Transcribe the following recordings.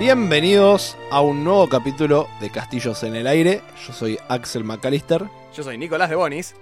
Bienvenidos a un nuevo capítulo de Castillos en el Aire. Yo soy Axel McAllister. Yo soy Nicolás de Bonis.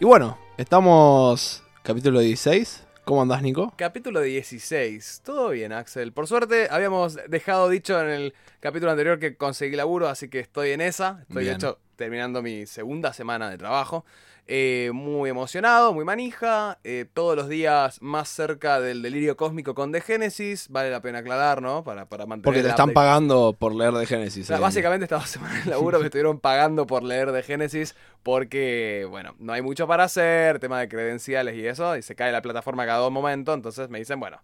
Y bueno, estamos capítulo 16. ¿Cómo andás, Nico? Capítulo 16. Todo bien, Axel. Por suerte, habíamos dejado dicho en el capítulo anterior que conseguí laburo, así que estoy en esa. Estoy, Bien. hecho, terminando mi segunda semana de trabajo. Eh, muy emocionado, muy manija. eh, todos los días más cerca del delirio cósmico con The Genesis. Vale la pena aclarar, ¿no? Para, para mantener Porque te están update. pagando por leer de Génesis. O sea, básicamente estas dos semanas de laburo me estuvieron pagando por leer de Génesis porque, bueno, no hay mucho para hacer, tema de credenciales y eso, y se cae la plataforma cada dos momentos, entonces me dicen, bueno,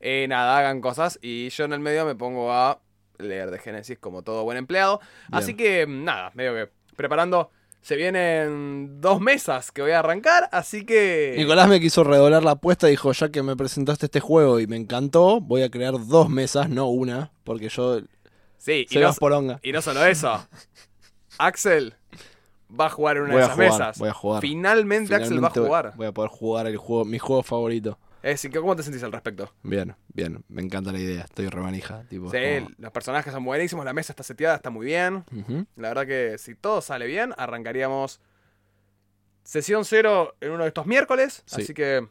eh, nada, hagan cosas, y yo en el medio me pongo a leer de Génesis como todo buen empleado. Bien. Así que, nada, medio que preparando, se vienen dos mesas que voy a arrancar, así que... Nicolás me quiso redoblar la apuesta y dijo, ya que me presentaste este juego y me encantó, voy a crear dos mesas, no una, porque yo Sí, y no, poronga. y no solo eso, Axel va a jugar en una Voy de esas jugar, mesas. voy a jugar. Finalmente, Axel va a Finalmente jugar. Voy a poder jugar el juego, mi juego favorito. Es ¿cómo te sentís al respecto? Bien, bien, me encanta la idea, estoy remanija. Tipo, Sí, como- los personajes son buenísimos, la mesa está seteada, está muy bien. La verdad que si todo sale bien, arrancaríamos sesión cero en uno de estos miércoles. Sí. Así que,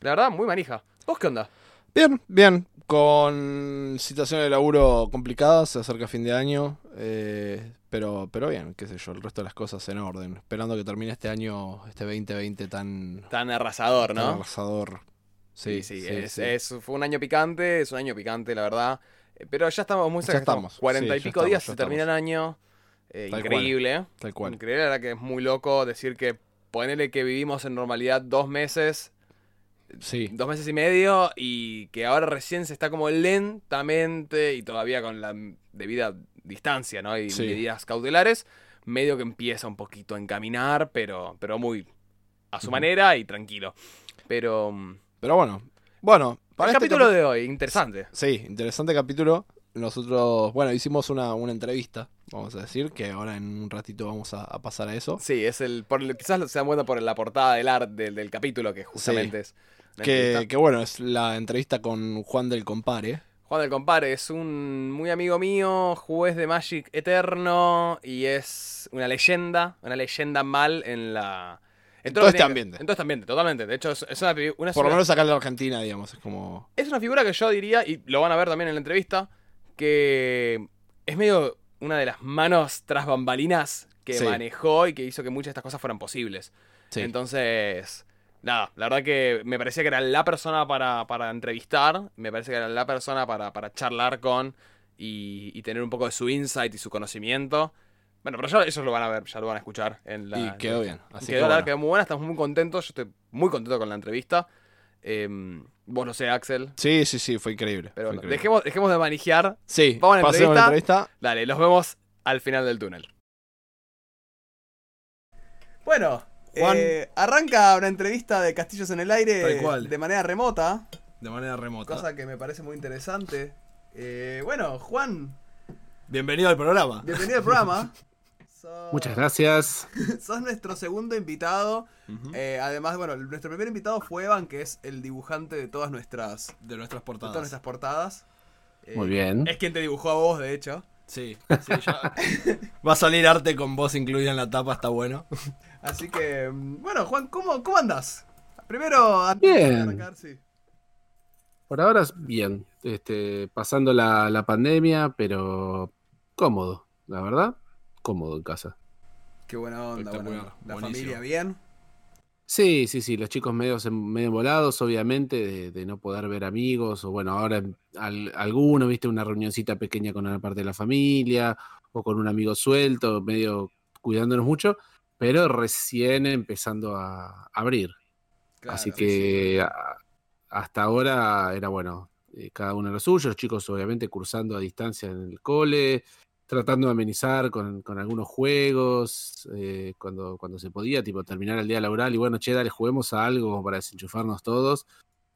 la verdad, muy manija. ¿Vos qué onda? Bien, bien. Con situaciones de laburo complicadas, se acerca fin de año. eh, pero, pero bien, qué sé yo, el resto de las cosas en orden. Esperando que termine este año, este 2020 tan, Tan arrasador, tan ¿no? arrasador. Sí, sí, sí, es, sí. es- fue un año picante, es un año picante, la verdad. Eh, Pero ya estamos muy Ya cerca. estamos, Cuarenta sí, y ya pico estamos, días ya se termina el estamos. año. Eh, Tal cual. increíble. Tal cual. Increíble, la verdad que es muy loco decir que ponerle que vivimos en normalidad dos meses Sí, dos meses y medio y que ahora recién se está como lentamente y todavía con la debida distancia, ¿no? Y Sí. medidas cautelares, medio que empieza un poquito a encaminar, pero, pero muy a su manera y tranquilo. Pero mm, pero bueno. Bueno, para el este capítulo de hoy, interesante. Sí, interesante capítulo. Nosotros, bueno, hicimos una, una entrevista, vamos a decir, que ahora en un ratito vamos a, a pasar a eso. Sí, es el, por el- quizás se dan cuenta por la portada del art del, del capítulo, que justamente es Que, que bueno, es la entrevista con Juan del Compare. Juan del Compare es un muy amigo mío, juez de Magic eterno y es una leyenda, una leyenda mal en la... En todo que este que- ambiente. En todo este ambiente, totalmente. De hecho, es, es una, una- Por lo menos acá en la Argentina, digamos, es como... es una figura que yo diría, y lo van a ver también en la entrevista, que es medio una de las manos tras bambalinas que Sí. manejó y que hizo que muchas de estas cosas fueran posibles. Sí. Entonces, nada, la verdad que me parecía que era la persona para, para entrevistar, me parece que era la persona para, para charlar con y, y tener un poco de su insight y su conocimiento. Bueno, pero ya ellos lo van a ver, ya lo van a escuchar en la... Y quedó bien. Así quedó, que la quedó muy buena, estamos muy contentos, yo estoy muy contento con la entrevista. Em, vos lo sé, Axel. Sí, sí, sí, fue increíble. Pero fue bueno, increíble. dejemos, dejemos de manijear. Sí, vamos a la pasemos la entrevista. Dale, los vemos al final del túnel. Bueno, Juan. eh, arranca una entrevista de Castillos en el Aire de manera remota, De manera remota. cosa que me parece muy interesante. Eh, bueno, Juan, Bienvenido al programa. bienvenido al programa. Sos- Muchas gracias. Sos nuestro segundo invitado. Eh, además, bueno, nuestro primer invitado fue Evan, que es el dibujante de todas nuestras, De nuestras de portadas. todas nuestras portadas. Eh, Muy bien. Es quien te dibujó a vos, de hecho. Sí, sí, ya- Va a salir arte con voz incluida en la tapa, está bueno. Así que, mm, bueno, Juan, ¿cómo, cómo andás? Primero, antes Bien. de arrancar, sí. Por ahora bien. Este, pasando la, la pandemia, pero cómodo, la verdad. Cómodo en casa. Qué buena onda, onda. La buenísimo. familia bien. Sí, sí, sí, los chicos medio, medio volados, obviamente, de, de no poder ver amigos, o bueno, ahora al- alguno, viste, una reunioncita pequeña con una parte de la familia, o con un amigo suelto, medio cuidándonos mucho, pero recién empezando a abrir. Claro, Así sí, que a- hasta ahora era bueno, eh, cada uno lo suyo, los chicos obviamente cursando a distancia en el cole, tratando de amenizar con, con algunos juegos, eh, cuando, cuando se podía, tipo terminar el día laboral y bueno, che, dale, juguemos a algo como para desenchufarnos todos.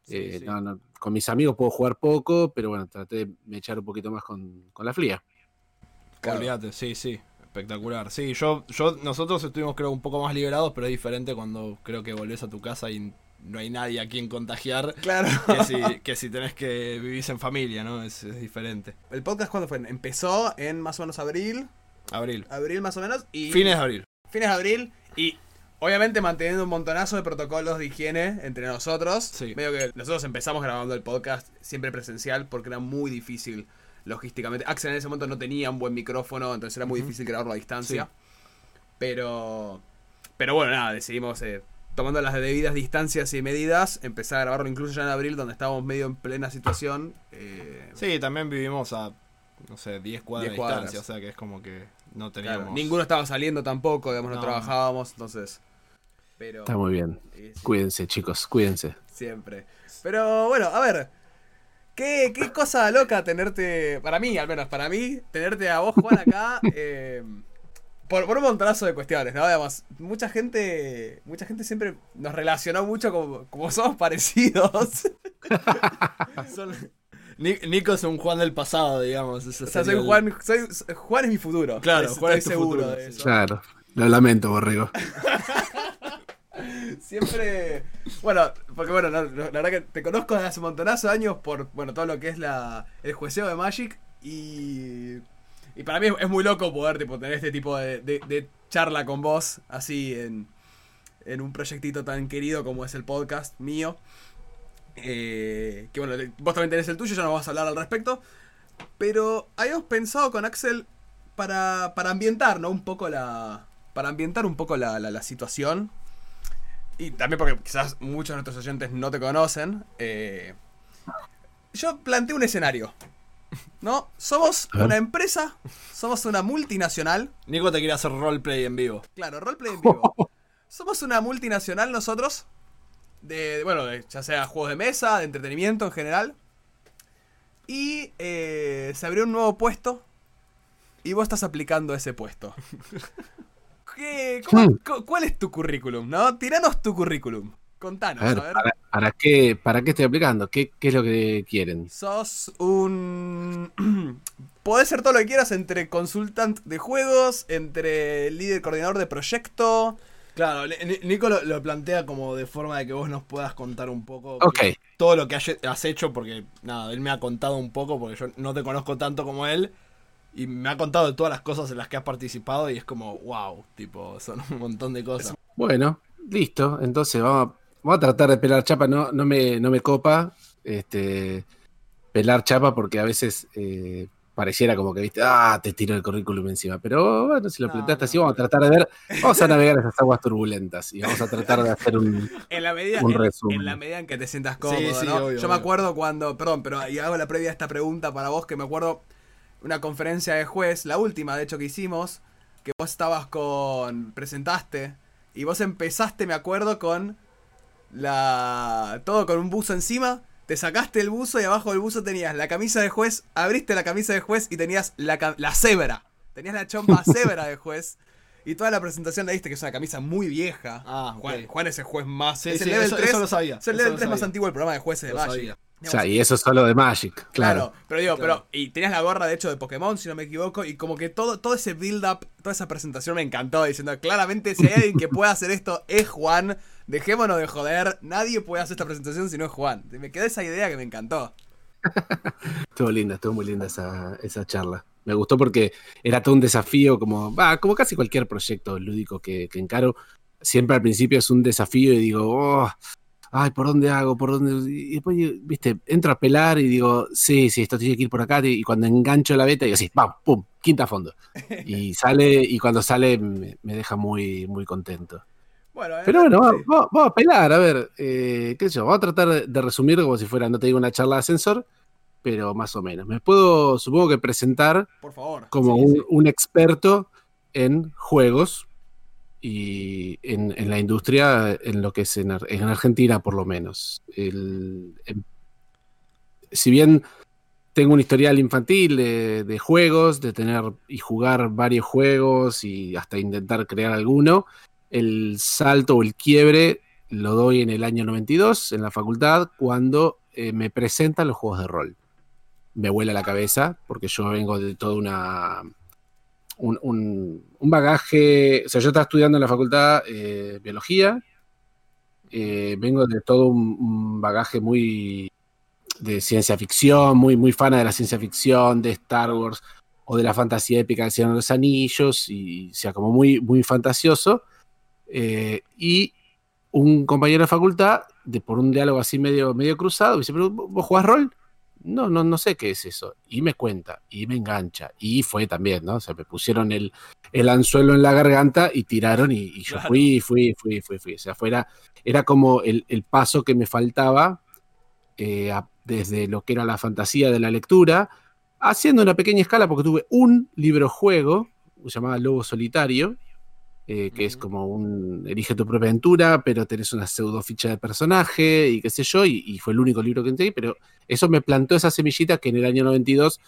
Sí, Eh, sí. no, no, con mis amigos puedo jugar poco, pero bueno, traté de echar un poquito más con, con la fría. Claro. Olvídate, sí, sí. Espectacular. Sí, yo, yo, nosotros estuvimos creo un poco más liberados, pero es diferente cuando creo que volvés a tu casa y no hay nadie a quien contagiar. Claro. Que si, que si tenés que vivir en familia, ¿no? Es, es diferente. ¿El podcast cuándo fue? Empezó en más o menos abril. Abril. Abril más o menos. Y Fines de abril. fines de abril. Y obviamente manteniendo un montonazo de protocolos de higiene entre nosotros. Sí. Medio que nosotros empezamos grabando el podcast siempre presencial porque era muy difícil logísticamente. Axel en ese momento no tenía un buen micrófono, entonces era muy difícil grabarlo a distancia. Sí. Pero. Pero bueno, nada, decidimos. eh, Tomando las debidas distancias y medidas, empezar a grabarlo incluso ya en abril, donde estábamos medio en plena situación. eh, Sí, también vivimos a, no sé, 10 cuadras 10 de distancia, o sea que es como que no claro, teníamos... ninguno estaba saliendo tampoco, digamos, no, No. trabajábamos, entonces. Pero. Está muy bien. sí. Cuídense, chicos, cuídense. Siempre. Pero bueno, a ver. ¿Qué, qué cosa loca tenerte, para mí, al menos para mí, tenerte a vos, Juan, acá. eh, por, por un montonazo de cuestiones, ¿no? Además, mucha gente, mucha gente siempre nos relacionó mucho como, como somos parecidos. Son- Nico es un Juan del pasado, digamos. o sea, soy Juan, soy, Juan es mi futuro. Claro, Estoy Juan es tu seguro futuro, de eso. Claro, lo lamento, Borrego. Siempre. Bueno, porque bueno, no- no, la verdad que te conozco desde hace un montonazo de años por bueno, todo lo que es la, el jueceo de Magic. Y. Y para mí es, muy loco poder tener este tipo de, de- charla con vos, así en, un proyectito tan querido como es el podcast mío. Eh, que bueno, vos también tenés el tuyo, ya nos vas a hablar al respecto. Pero habíamos pensado con Axel para, para ambientar, ¿no? Un poco la. Para ambientar un poco la- la situación. Y también porque quizás muchos de nuestros oyentes no te conocen. eh, yo planteé un escenario. ¿No? Somos una empresa, somos una multinacional. Nico te quiere hacer roleplay en vivo. Claro, roleplay en vivo. Somos una multinacional nosotros. De, de- bueno, de- ya sea juegos de mesa, de entretenimiento en general. Y eh, se abrió un nuevo puesto. Y vos estás aplicando ese puesto. ¿Qué- cómo- ¿Cuál es tu currículum? ¿No? Tiranos tu currículum. Contanos, A ver, a ver. ¿para, para qué, ¿para qué estoy aplicando? ¿Qué, qué es lo que quieren? Sos un... Podés ser todo lo que quieras entre consultant de juegos, entre líder coordinador de proyecto. Claro, Ni- Ni- Nico lo, lo plantea como de forma de que vos nos puedas contar un poco Ok, todo lo que has hecho, porque nada, él me ha contado un poco, porque yo no te conozco tanto como él, y me ha contado de todas las cosas en las que has participado, y es como, wow, tipo, son un montón de cosas. bueno, listo. Entonces vamos a, vamos a tratar de pelar chapa. No, no, me, no me copa este, pelar chapa porque a veces eh, pareciera como que, viste, ah, te tiro el currículum encima. Pero bueno, si lo No, planteaste no, así, vamos a tratar de ver, vamos a navegar esas aguas turbulentas y vamos a tratar de hacer un... En la medida, Un en, resumen. en la medida en que te sientas cómodo, Sí, sí, ¿no? obvio, Yo me acuerdo cuando, perdón, pero y hago la previa a esta pregunta para vos, que me acuerdo una conferencia de juez, la última de hecho que hicimos, que vos estabas con, presentaste, y vos empezaste, me acuerdo, con la, todo con un buzo encima, te sacaste el buzo y abajo del buzo tenías la camisa de juez, abriste la camisa de juez y tenías la, la cebra, tenías la chompa cebra de juez. Y toda la presentación la diste, que es una camisa muy vieja. Ah, Juan, es el juez más. Sí, es el sí, level eso, 3. eso lo sabía. es el level lo 3 más antiguo del programa de jueces de Lo sabía. O sea, y eso es solo de Magic, Claro, claro. pero digo, Claro. pero. Y tenías la gorra, de hecho, de Pokémon, si no me equivoco. Y como que todo, todo ese build-up, toda esa presentación me encantó. Diciendo, claramente, si hay alguien que pueda hacer esto, es Juan. Dejémonos de joder. Nadie puede hacer esta presentación si no es Juan. Me quedó esa idea que me encantó. Estuvo linda, estuvo muy linda esa, esa charla. Me gustó porque era todo un desafío, como, va, como casi cualquier proyecto lúdico que, que encaro. Siempre al principio es un desafío y digo, oh, ay, ¿por dónde hago? ¿Por dónde? Y después, viste, entro a pelar y digo, sí, sí, esto tiene que ir por acá. Y cuando engancho la beta, digo, sí, vamos, pum, quinta a fondo. Y sale, y cuando sale me, me deja muy, muy contento. Bueno, Pero bueno, sí. vamos, vamos- vamos a pelar, a ver, eh, qué sé yo, vamos a tratar de, resumir como si fuera, no te digo una charla de ascensor, pero más o menos. Me puedo, supongo que presentar Por favor. como Sí, un, sí. un experto en juegos y en, la industria, en lo que es en, Ar- en Argentina por lo menos. El- em- si bien tengo un historial infantil de, de juegos, de tener y jugar varios juegos y hasta intentar crear alguno, el salto o el quiebre lo doy en el año 92 en la facultad cuando eh, me presentan los juegos de rol. Me vuela la cabeza porque yo vengo de toda una... Un, un- un bagaje, o sea, yo estaba estudiando en la facultad eh, biología, eh, vengo de todo un, bagaje muy de ciencia ficción, muy, muy fan de la ciencia ficción, de Star Wars o de la fantasía épica del Señor de los Anillos, y sea, como muy, muy fantasioso. Eh, y un compañero de facultad, de, por un diálogo así medio, medio cruzado, me dice, ¿pero vos jugás rol? No, no, no sé qué es eso. Y me cuenta, y me engancha. Y fue también, ¿no? O sea, me pusieron el, el anzuelo en la garganta y tiraron y, yo fui, fui, fui, fui, fui. O sea, fuera, era como el, paso que me faltaba eh, desde lo que era la fantasía de la lectura, haciendo una pequeña escala, porque tuve un libro juego, se llamaba Lobo Solitario, eh, que es como un elige tu propia aventura, pero tenés una pseudo ficha de personaje y qué sé yo, y, fue el único libro que entré, pero eso me plantó esa semillita que en el año 92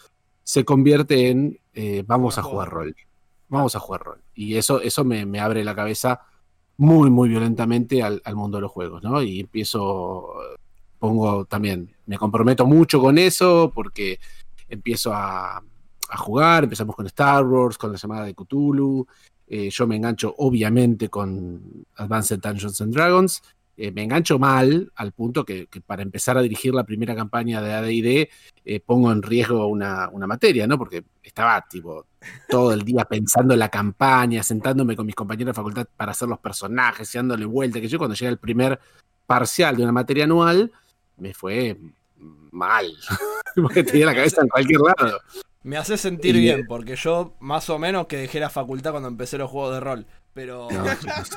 se convierte en eh, vamos a jugar rol, vamos a jugar rol. Y eso, eso me, abre la cabeza muy, muy violentamente al, mundo de los juegos, ¿no? Y empiezo, pongo también, me comprometo mucho con eso porque empiezo a, a jugar, empezamos con Star Wars, con la llamada de Cthulhu, eh, yo me engancho obviamente con Advanced Dungeons and Dragons. Eh, me engancho mal al punto que, para empezar a dirigir la primera campaña de ADD eh, pongo en riesgo una, materia, ¿no? Porque estaba tipo todo el día pensando en la campaña, sentándome con mis compañeros de facultad para hacer los personajes y dándole vuelta. Que yo cuando llega el primer parcial de una materia anual, me fue mal, porque tenía la cabeza en cualquier lado. Me hace sentir bien, porque yo más o menos que dejé la facultad cuando empecé los juegos de rol. Pero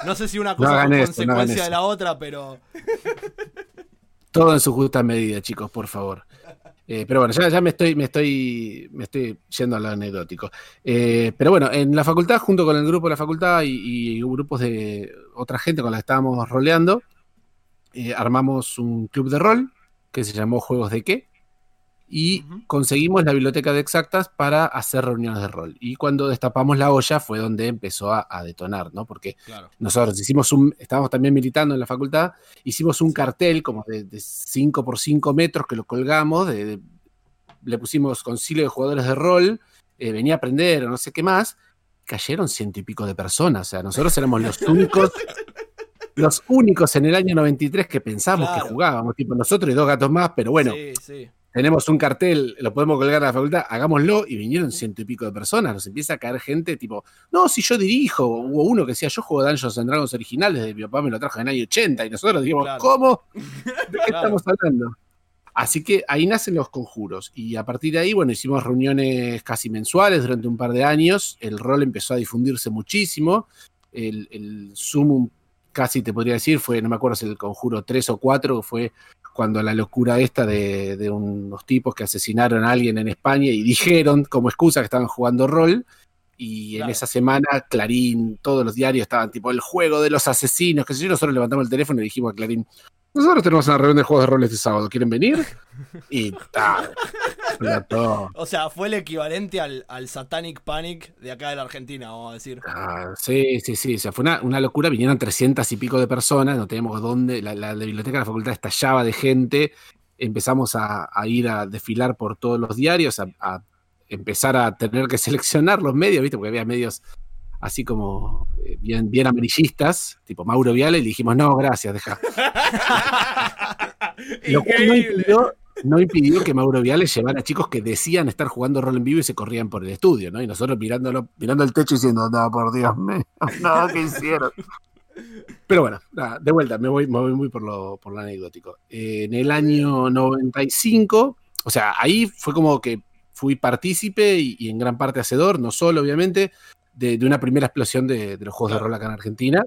no, sé si una cosa es consecuencia de la otra, pero. Todo en su justa medida, chicos, por favor. Eh, pero bueno, ya, me estoy, me estoy, me estoy yendo a lo anecdótico. Eh, pero bueno, en la facultad, junto con el grupo de la facultad y, grupos de otra gente con la que estábamos roleando, eh, armamos un club de rol que se llamó Juegos de qué y conseguimos la biblioteca de exactas para hacer reuniones de rol. Y cuando destapamos la olla fue donde empezó a, detonar, ¿no? Porque nosotros hicimos un, estábamos también militando en la facultad, hicimos un cartel como de 5 por 5 metros que lo colgamos, le pusimos concilio de jugadores de rol, eh, venía a aprender o no sé qué más, cayeron ciento y pico de personas, o sea, nosotros éramos los únicos... los únicos en el año 93 que pensamos que jugábamos, tipo nosotros y dos gatos más, pero bueno, sí, sí tenemos un cartel, lo podemos colgar a la facultad, hagámoslo, y vinieron ciento y pico de personas, nos empieza a caer gente tipo, no, si yo dirijo, hubo uno que decía, yo juego Dungeons and Dragons originales, de mi papá me lo trajo en el año 80, y nosotros dijimos, ¿cómo? ¿De qué estamos hablando? Así que ahí nacen los conjuros, y a partir de ahí, bueno, hicimos reuniones casi mensuales durante un par de años, el rol empezó a difundirse muchísimo, el, el Zoom casi te podría decir, fue, no me acuerdo si el conjuro 3 o 4, fue cuando la locura esta de, unos tipos que asesinaron a alguien en España y dijeron como excusa que estaban jugando rol. Y en esa semana, Clarín, todos los diarios estaban tipo el juego de los asesinos, que yo, nosotros levantamos el teléfono y dijimos a Clarín, nosotros tenemos una reunión de juegos de rol este sábado, ¿quieren venir? Y tal. o sea, fue el equivalente al, Satanic Panic de acá de la Argentina, vamos a decir. Ah, sí, sí, sí. O sea, fue una, locura. Vinieron 300 y pico de personas, no teníamos dónde. La, biblioteca de la facultad estallaba de gente. Empezamos a, ir a desfilar por todos los diarios, a, empezar a tener que seleccionar los medios, ¿viste? Porque había medios así como eh, bien, bien amarillistas, tipo Mauro Viale, y dijimos, no, gracias, deja. Lo cual no impidió, no impidió, que Mauro Viale llevara a chicos que decían estar jugando rol en vivo y se corrían por el estudio, ¿no? Y nosotros mirándolo, mirando el techo y diciendo, no, por Dios mío, no, ¿qué hicieron? Pero bueno, de vuelta, me voy, me voy muy por lo, por lo anecdótico. en el año 95, o sea, ahí fue como que fui partícipe y, en gran parte hacedor, no solo obviamente, de, una primera explosión de, los juegos de rol acá en Argentina.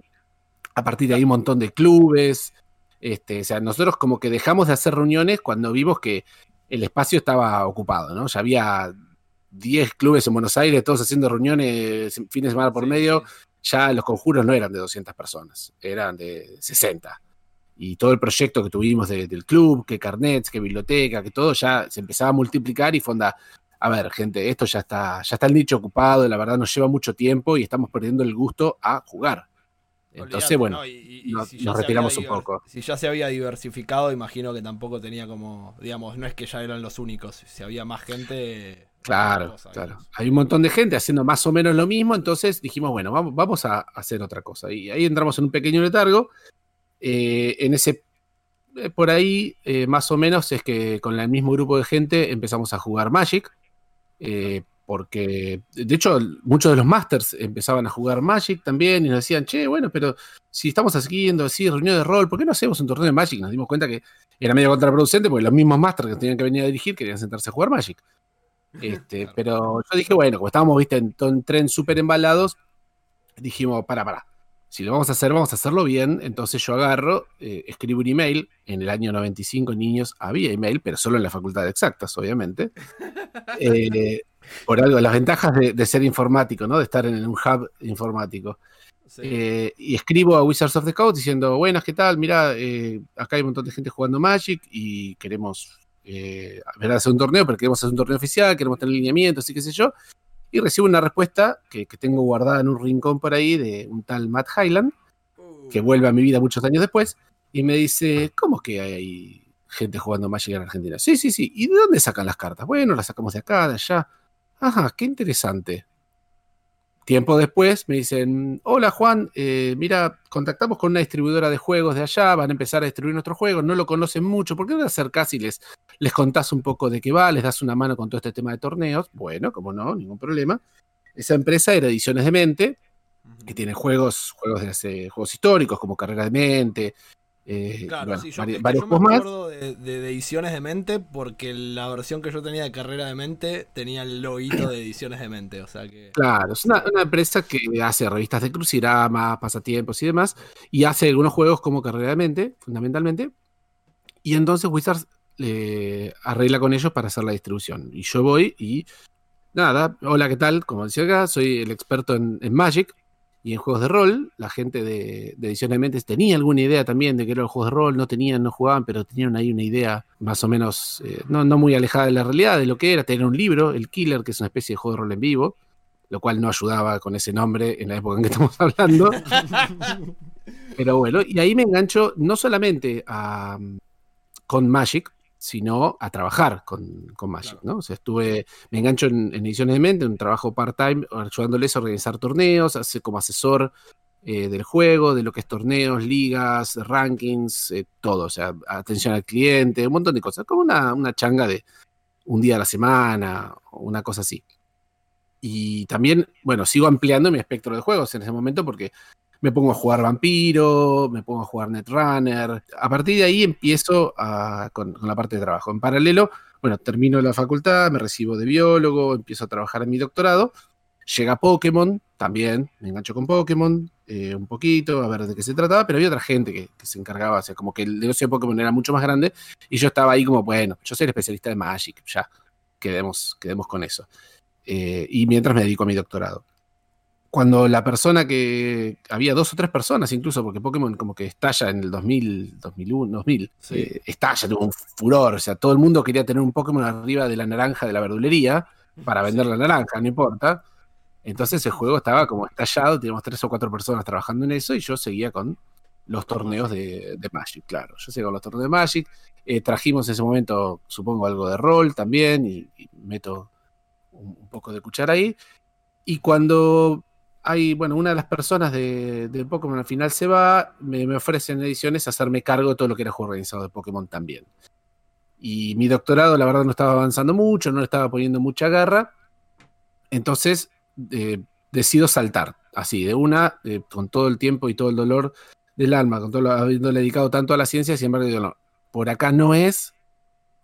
A partir de ahí un montón de clubes, este, o sea, nosotros como que dejamos de hacer reuniones cuando vimos que el espacio estaba ocupado, ¿no? Ya había 10 clubes en Buenos Aires, todos haciendo reuniones fines de semana por medio. Ya los conjuros no eran de 200 personas, eran de 60. Y todo el proyecto que tuvimos del club, que carnets, que biblioteca, que todo ya se empezaba a multiplicar y fonda. A ver, gente, esto ya está, ya está el nicho ocupado, la verdad nos lleva mucho tiempo y estamos perdiendo el gusto a jugar. Entonces, bueno, nos, retiramos un poco. Si ya se había diversificado, imagino que tampoco tenía como, digamos, no es que ya eran los únicos, si había más gente. Claro, claro. Hay un montón de gente haciendo más o menos lo mismo, entonces dijimos, bueno, vamos, vamos a hacer otra cosa. Y ahí entramos en un pequeño letargo. Eh, en ese, eh, por ahí, eh, más o menos, es que con el mismo grupo de gente empezamos a jugar Magic. Porque, de hecho, muchos de los masters empezaban a jugar Magic también y nos decían, che, bueno, pero si estamos siguiendo así reunión de rol, ¿por qué no hacemos un torneo de Magic? Nos dimos cuenta que era medio contraproducente porque los mismos masters que tenían que venir a dirigir querían sentarse a jugar Magic. Este, Pero yo dije, bueno, como estábamos, viste, en, en tren súper embalados, dijimos, para, para. Si lo vamos a hacer, vamos a hacerlo bien. Entonces yo agarro, eh, escribo un email. En el año 95, niños, había email, pero solo en la facultad de exactas, obviamente. Eh, por algo, las ventajas de, ser informático, ¿no? De estar en un hub informático. Eh, y escribo a Wizards of the Coast diciendo, buenas, ¿qué tal? Mira, acá hay un montón de gente jugando Magic y queremos ver hacer un torneo, pero queremos hacer un torneo oficial, queremos tener lineamientos y qué sé yo y recibo una respuesta que, tengo guardada en un rincón por ahí de un tal Matt Highland, que uh. vuelve a mi vida muchos años después, y me dice, ¿cómo es que hay gente jugando Magic en Argentina? Sí, sí, sí. ¿Y de dónde sacan las cartas? Bueno, las sacamos de acá, de allá. Ajá, qué interesante. Tiempo después me dicen, hola Juan, eh, mira, contactamos con una distribuidora de juegos de allá, van a empezar a distribuir nuestros juegos, no lo conocen mucho, ¿por qué no te acercás y les, les contás un poco de qué va, les das una mano con todo este tema de torneos? Bueno, como no, ningún problema. Esa empresa era Ediciones de Mente, que tiene juegos, juegos de hace, juegos históricos como Carrera de Mente, eh, claro, sí, yo, varios me acuerdo de, ediciones de mente porque la versión que yo tenía de carrera de mente tenía el loguito de ediciones de mente. O sea que... Claro, es una, empresa que hace revistas de crucirama, pasatiempos y demás, y hace algunos juegos como carrera de mente, fundamentalmente. Y entonces Wizards arregla con ellos para hacer la distribución. Y yo voy y nada, hola, ¿qué tal? Como decía acá, soy el experto en Magic y en juegos de rol, la gente de, de Ediciones de Mentes tenía alguna idea también de que eran juegos de rol, no tenían, no jugaban, pero tenían ahí una idea más o menos, eh, no, muy alejada de la realidad, de lo que era tener un libro, El Killer, que es una especie de juego de rol en vivo, lo cual no ayudaba con ese nombre en la época en que estamos hablando. pero bueno, y ahí me engancho no solamente a, con Magic, sino a trabajar con, con Magic, ¿no? O sea, estuve, me engancho en, ediciones de mente, un trabajo part-time, ayudándoles a organizar torneos, como asesor eh, del juego, de lo que es torneos, ligas, rankings, eh, todo, o sea, atención al cliente, un montón de cosas, como una, una changa de un día a la semana, una cosa así. Y también, bueno, sigo ampliando mi espectro de juegos en ese momento porque me pongo a jugar Vampiro, me pongo a jugar Netrunner. A partir de ahí empiezo con, la parte de trabajo. En paralelo, bueno, termino la facultad, me recibo de biólogo, empiezo a trabajar en mi doctorado. Llega Pokémon, también me engancho con Pokémon, eh, un poquito, a ver de qué se trataba, pero había otra gente que, se encargaba, o sea, como que el negocio de Pokémon era mucho más grande y yo estaba ahí como, bueno, yo soy el especialista de Magic, ya, quedemos, quedemos con eso. Eh, y mientras me dedico a mi doctorado cuando la persona que. Había dos o tres personas incluso, porque Pokémon como que estalla en el 2000, 2001, 2000. estalla, tuvo un furor. O sea, todo el mundo quería tener un Pokémon arriba de la naranja de la verdulería para vender la naranja, no importa. Entonces el juego estaba como estallado, teníamos tres o cuatro personas trabajando en eso y yo seguía con los torneos de, Magic, claro. Yo seguía con los torneos de Magic. Eh, trajimos en ese momento, supongo, algo de rol también y, meto un, un, poco de cuchara ahí. Y cuando hay, bueno, una de las personas de, Pokémon al final se va, me, me, ofrecen ediciones hacerme cargo de todo lo que era juego organizado de Pokémon también. Y mi doctorado, la verdad, no estaba avanzando mucho, no le estaba poniendo mucha garra. Entonces, eh, decido saltar, así, de una, eh, con todo el tiempo y todo el dolor del alma, con todo lo, habiéndole dedicado tanto a la ciencia, sin embargo, digo, no, por acá no es,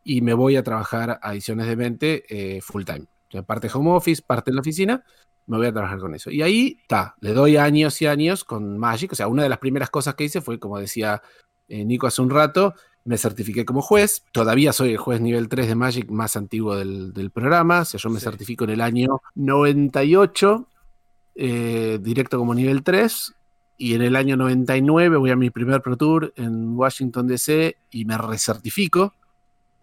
y me voy a trabajar a ediciones de mente eh, full time. parte home office, parte en la oficina, me voy a trabajar con eso. Y ahí está, le doy años y años con Magic. O sea, una de las primeras cosas que hice fue, como decía eh, Nico hace un rato, me certifiqué como juez. Todavía soy el juez nivel 3 de Magic más antiguo del, programa. O sea, yo me certifico en el año 98, eh, directo como nivel 3. Y en el año 99 voy a mi primer Pro Tour en Washington DC y me recertifico,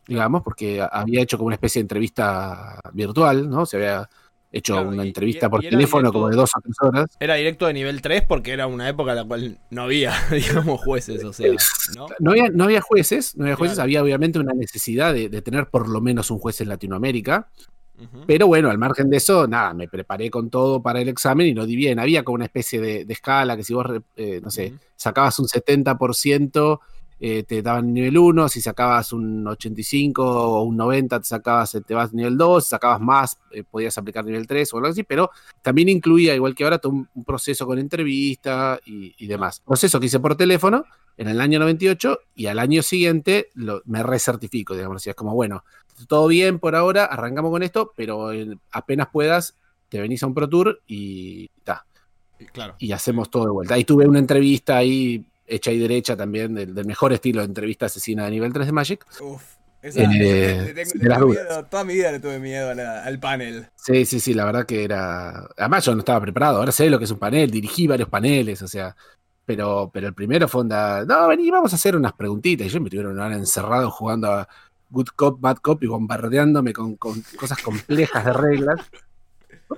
digamos, porque había hecho como una especie de entrevista virtual, ¿no? Se había hecho una entrevista por teléfono como de dos o tres horas. Era directo de nivel 3 porque era una época en la cual no había, digamos, jueces, o sea, ¿no? No había, no había jueces, no había jueces, había obviamente una necesidad de, tener por lo menos un juez en Latinoamérica. Pero bueno, al margen de eso, nada, me preparé con todo para el examen y lo di bien. Había como una especie de, de escala que si vos, eh, no sé, sacabas un 70%, eh, te daban nivel 1, si sacabas un 85 o un 90, te sacabas, te vas a nivel 2, si sacabas más, eh, podías aplicar nivel 3 o algo así, pero también incluía, igual que ahora, un, un proceso con entrevista y, y demás. Proceso que hice por teléfono en el año 98 y al año siguiente lo- me recertifico, digamos así. Es como, bueno, todo bien por ahora, arrancamos con esto, pero eh, apenas puedas, te venís a un Pro Tour y Y Claro. y hacemos todo de vuelta. Ahí tuve una entrevista ahí, hecha y derecha también, del, del mejor estilo de entrevista asesina de nivel 3 de Magic. Uf. Esa, Eh, le- le las miedo, toda mi vida le tuve miedo la- al panel. Sí, sí, sí, la verdad que era. Además, yo no estaba preparado. Ahora sé lo que es un panel, dirigí varios paneles, o sea. Pero, pero el primero fue onda. No, vení, vamos a hacer unas preguntitas. Y yo me tuvieron una hora encerrado jugando a Good Cop, Bad Cop y bombardeándome con, con cosas complejas de reglas.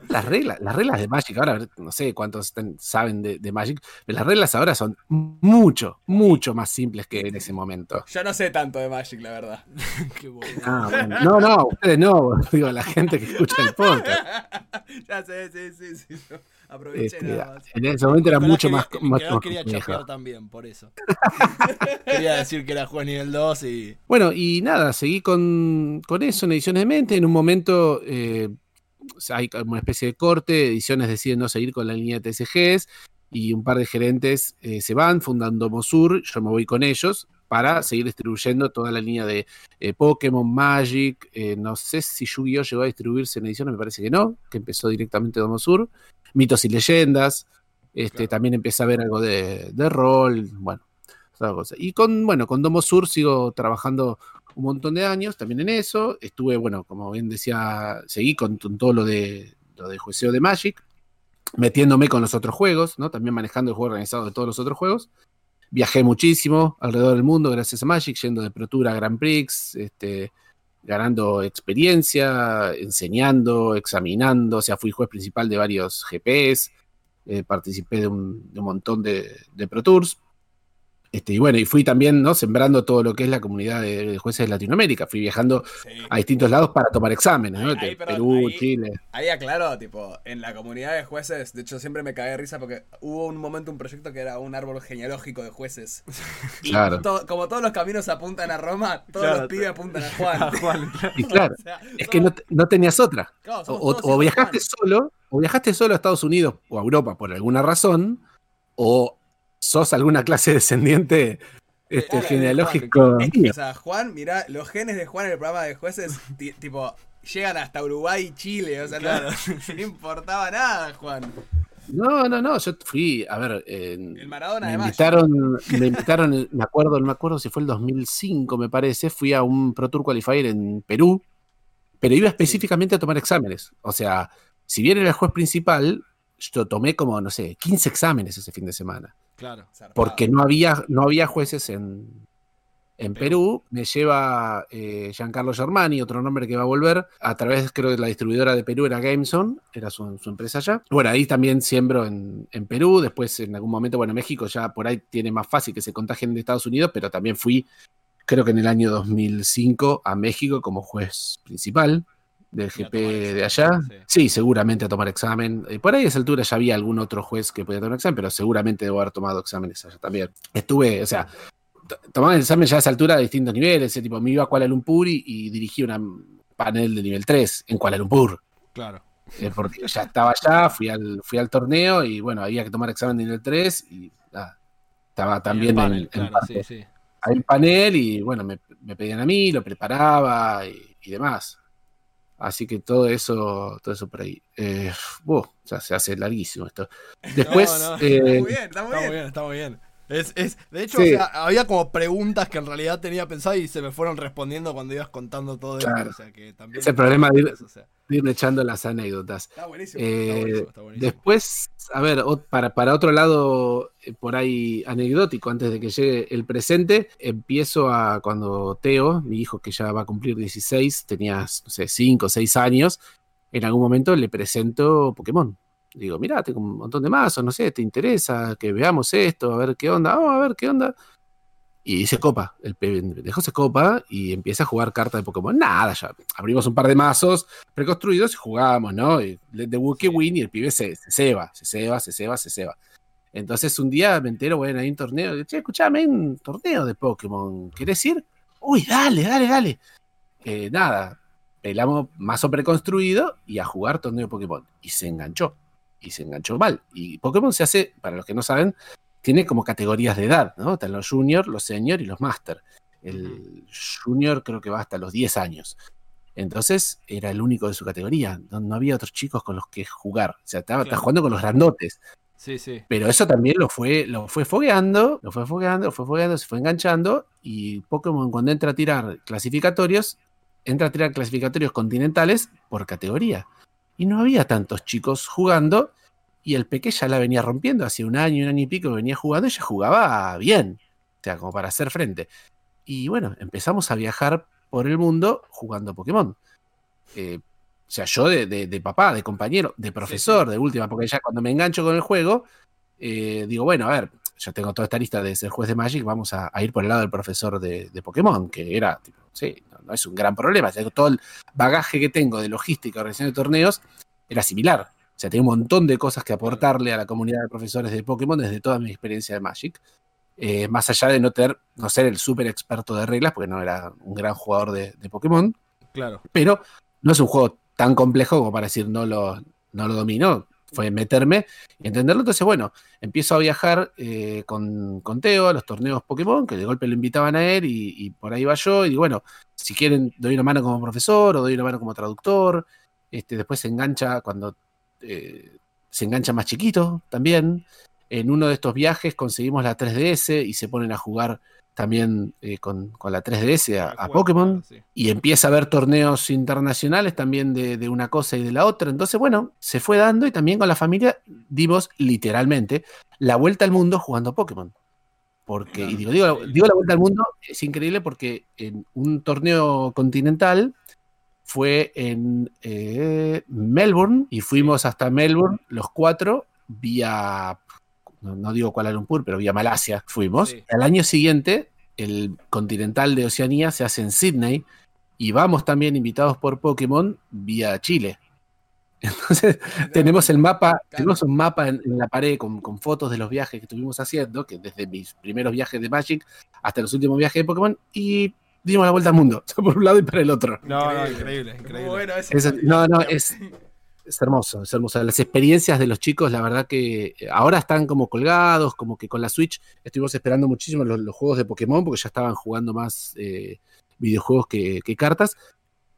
Las reglas, las reglas de Magic, ahora no sé cuántos están- saben de, de Magic, pero las reglas ahora son mucho, mucho más simples que en ese momento. Yo no sé tanto de Magic, la verdad. Qué bueno. Ah, bueno. No, no, ustedes no, digo, la gente que escucha el podcast. ya sé, sí, sí, sí. Aproveché Este, nada más. en ese momento era Nicolás mucho quería- más, Nicolás mucho más quería complejo. chapear también, por eso. quería decir que era juez nivel 2 y. Bueno, y nada, seguí con, con eso en Ediciones de Mente. En un momento eh, hay como una especie de corte, Ediciones deciden no seguir con la línea de TCGs y un par de gerentes eh, se van fundando Mosur, yo me voy con ellos para seguir distribuyendo toda la línea de eh, Pokémon, Magic, eh, no sé si Yu-Gi-Oh llegó a distribuirse en ediciones, me parece que no, que empezó directamente Domosur, Mitos y Leyendas, este, Claro. también empecé a ver algo de, de rol, bueno, otra cosa. Y con, bueno, con Domosur sigo trabajando un montón de años también en eso, estuve, bueno, como bien decía, seguí con, todo lo de, lo de jueceo de Magic, metiéndome con los otros juegos, ¿no? También manejando el juego organizado de todos los otros juegos. Viajé muchísimo alrededor del mundo gracias a Magic, yendo de Pro Tour a Grand Prix, este, ganando experiencia, enseñando, examinando, o sea, fui juez principal de varios GPs, eh, participé de un, de un montón de, de Pro Tours. Este, y bueno, y fui también ¿no? sembrando todo lo que es la comunidad de, de jueces de Latinoamérica. Fui viajando Sí. a distintos lados para tomar exámenes, ¿no? Ahí- De ahí, perdón, Perú, ahí- Chile. Ahí aclaro, tipo, en la comunidad de jueces, de hecho siempre me cagué de risa porque hubo un momento, un proyecto que era un árbol genealógico de jueces. Y Claro. to- como todos los caminos apuntan a Roma, todos Claro, los pibes apuntan a Juan. A Juan, claro. Y claro, O sea, es que no, no tenías otra. claro, O, viajaste Juan. solo, o viajaste solo a Estados Unidos o a Europa por alguna razón, o sos alguna clase descendiente este, Claro, genealógico. Es que, mío. o sea, Juan, mirá, los genes de Juan en el programa de jueces, ti- tipo, llegan hasta Uruguay y Chile, o sea, Claro. no, no importaba nada, Juan. No, no, no, yo fui, a ver, en- El Maradona me invitaron, me invitaron, me acuerdo, no me acuerdo si fue el 2005, me parece, fui a un Pro Tour Qualifier en Perú, pero iba específicamente a tomar exámenes. O sea, si bien era el juez principal, yo tomé como, no sé, 15 exámenes ese fin de semana. Claro. Porque no había, no había jueces en, en Perú. Me lleva eh, Giancarlo Germani, otro nombre que va a volver, a través, creo que la distribuidora de Perú era Gameson, era su, su empresa allá. Bueno, ahí también siembro en, en Perú, después en algún momento, bueno, México ya por ahí tiene más fácil que se contagien de Estados Unidos, pero también fui, creo que en el año 2005, a México como juez principal del GP de examen, allá. sí. Sí, seguramente a tomar examen. Eh, por ahí a esa altura ya había algún otro juez que podía tomar examen, pero seguramente debo haber tomado exámenes allá también. Estuve, o sea, tomaba el examen ya a esa altura a distintos niveles. ese tipo, me iba a Kuala Lumpur y, y dirigí una panel de nivel 3 en Kuala Lumpur. Claro. eh, porque ya estaba allá, fui al, fui al torneo y bueno, había que tomar examen de nivel 3 y estaba también Y el panel, en claro, parte sí, sí. al panel y bueno, me, me pedían a mí, lo preparaba y, y demás. Así que todo eso, todo eso por ahí. Eh, buh, ya se hace larguísimo esto. Después, No, no. eh, Está muy bien, está muy Está muy bien. bien, está muy bien. Es, es, de hecho, Sí. o sea, había como preguntas que en realidad tenía pensado y se me fueron respondiendo cuando ibas contando todo esto. Claro. O sea, que también Es el problema de ir- o sea, ir echando las anécdotas. Está buenísimo. Eh, está buenísimo, está buenísimo. Después, a ver, para, para otro lado, eh, por ahí anecdótico, antes de que llegue el presente, empiezo a cuando Teo, mi hijo que ya va a cumplir 16, tenía, no sé, 5 o 6 años, en algún momento le presento Pokémon. Digo, mira, tengo un montón de mazos, no sé, ¿te interesa que veamos esto? A ver qué onda, vamos a ver qué onda. Y se copa, el pendejo se copa y empieza a jugar cartas de Pokémon. Nada, ya abrimos un par de mazos preconstruidos y jugábamos, ¿no? Y de Wookiee Win y el pibe se, se ceba, se ceba, se ceba, se ceba. Entonces un día me entero, bueno, hay un torneo. Che, escuchame, hay un torneo de Pokémon. ¿Querés ir? Uy, dale, dale, dale. Eh, nada, pelamos mazo preconstruido y a jugar torneo de Pokémon. Y se enganchó. Y se enganchó mal. Y Pokémon se hace, para los que no saben, tiene como categorías de edad, ¿no? Están los junior, los senior y los master. El junior creo que va hasta los 10 años. Entonces era el único de su categoría. No, no había otros chicos con los que jugar. O sea, estaba, jugando con los grandotes. Sí, sí. Pero eso también lo fue, lo fue fogueando, lo fue fogueando, lo fue fogueando, se fue enganchando. Y Pokémon cuando entra a tirar clasificatorios, entra a tirar clasificatorios continentales por categoría. Y no había tantos chicos jugando. Y el Peque ya la venía rompiendo. Hace un año, un año y pico venía jugando y ya jugaba bien. O sea, como para hacer frente. Y bueno, empezamos a viajar por el mundo jugando Pokémon. Eh, o sea, yo de, de- de papá, de compañero, de profesor, de última, porque ya cuando me engancho con el juego, eh, digo, bueno, a ver, yo tengo toda esta lista de ser juez de Magic, vamos a, a ir por el lado del profesor de, de Pokémon, que era, tipo, sí, no, no es un gran problema. O sea, todo el bagaje que tengo de logística, organización de torneos, era similar. O sea, tenía un montón de cosas que aportarle a la comunidad de profesores de Pokémon desde toda mi experiencia de Magic. Eh, más allá de no, tener, no ser el súper experto de reglas, porque no era un gran jugador de, de Pokémon, Claro. pero no es un juego tan complejo como para decir no lo, no lo domino. Fue meterme y entenderlo. Entonces, bueno, empiezo a viajar eh, con, con Teo a los torneos Pokémon, que de golpe lo invitaban a él y, y por ahí va yo. Y digo, bueno, si quieren, doy una mano como profesor o doy una mano como traductor. Este, después se engancha cuando eh, se engancha más chiquito también. En uno de estos viajes conseguimos la 3DS y se ponen a jugar también eh, con, con la 3DS a, a Pokémon sí. y empieza a haber torneos internacionales también de, de una cosa y de la otra. Entonces, bueno, se fue dando y también con la familia dimos literalmente la vuelta al mundo jugando Pokémon. Porque, y digo, digo, digo la vuelta al mundo, es increíble porque en un torneo continental fue en eh, Melbourne y fuimos hasta Melbourne los cuatro vía, no, no digo Kuala Lumpur, pero vía Malasia fuimos. Sí. Al año siguiente, el continental de Oceanía se hace en Sydney y vamos también invitados por Pokémon vía Chile. Entonces, tenemos el mapa, tenemos un mapa en, en la pared con, con fotos de los viajes que estuvimos haciendo, que desde mis primeros viajes de Magic hasta los últimos viajes de Pokémon, y dimos la vuelta al mundo, por un lado y para el otro. No, no, Increíble. increíble, increíble. bueno Es- no, no, es, es hermoso, es hermoso. Las experiencias de los chicos, la verdad que eh, ahora están como colgados, como que con la Switch estuvimos esperando muchísimo los, los juegos de Pokémon porque ya estaban jugando más eh, videojuegos que, que cartas.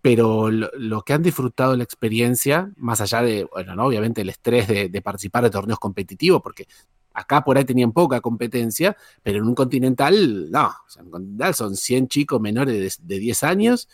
Pero lo, lo que han disfrutado la experiencia, más allá de, bueno, ¿no? obviamente el estrés de, de participar de torneos competitivos, porque acá por ahí tenían poca competencia, pero en un continental, no, o sea, en un continental son 100 chicos menores de, de 10 años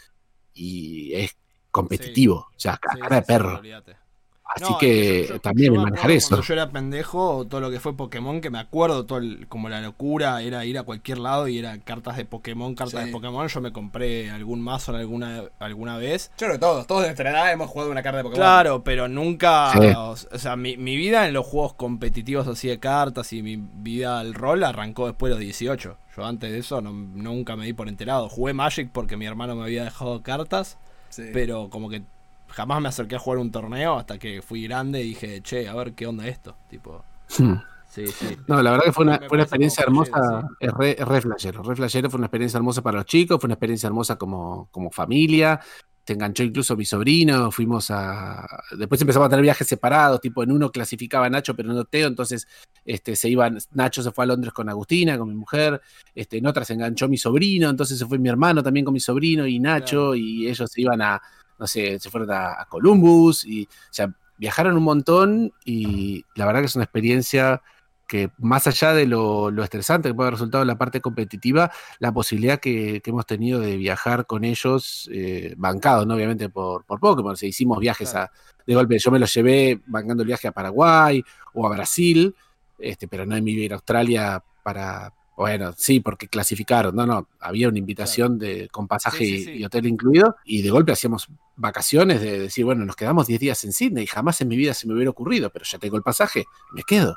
y es competitivo, o sea, cara de sí, perro. olvídate. Así No, que yo- yo- también yo me manejar eso. Cuando yo era pendejo, todo lo que fue Pokémon, que me acuerdo, todo el- como la locura era ir a cualquier lado y era cartas de Pokémon, cartas Sí. de Pokémon. Yo me compré algún mazo en alguna, alguna vez. Yo creo que todos, todos de nuestra edad hemos jugado una carta de Pokémon. Claro, pero nunca. Sí. O sea, mi, mi vida en los juegos competitivos así de cartas y mi vida al rol arrancó después de los 18. Yo antes de eso no- nunca me di por enterado. Jugué Magic porque mi hermano me había dejado cartas, Sí. pero como que jamás me acerqué a jugar un torneo hasta que fui grande y dije, che, a ver qué onda esto. Tipo, Hmm. sí, sí. No, la verdad que fue una, fue una experiencia hermosa, es re, es re flashero, re flashero, fue una experiencia hermosa para los chicos, fue una experiencia hermosa como, como familia, se enganchó incluso mi sobrino, fuimos a... Después empezamos a tener viajes separados, tipo en uno clasificaba a Nacho pero no Teo, entonces este, se iban, Nacho se fue a Londres con Agustina, con mi mujer, este, en otra se enganchó mi sobrino, entonces se fue mi hermano también con mi sobrino y Nacho, y ellos se iban a, no sé, se fueron a, a Columbus, y, o sea, viajaron un montón y la verdad que es una experiencia que más allá de lo, lo estresante que puede haber resultado en la parte competitiva, la posibilidad que, que hemos tenido de viajar con ellos, eh, bancados, ¿no? obviamente por, por Pokémon, o sea, hicimos viajes a, de golpe, yo me los llevé bancando el viaje a Paraguay o a Brasil, este, pero no en mi ir a Australia para, bueno, sí, porque clasificaron, no, no, había una invitación de, con pasaje Sí, sí, y- sí. y hotel incluido, y de golpe hacíamos vacaciones de decir, bueno, nos quedamos 10 días en Sydney, jamás en mi vida se me hubiera ocurrido, pero ya tengo el pasaje, me quedo.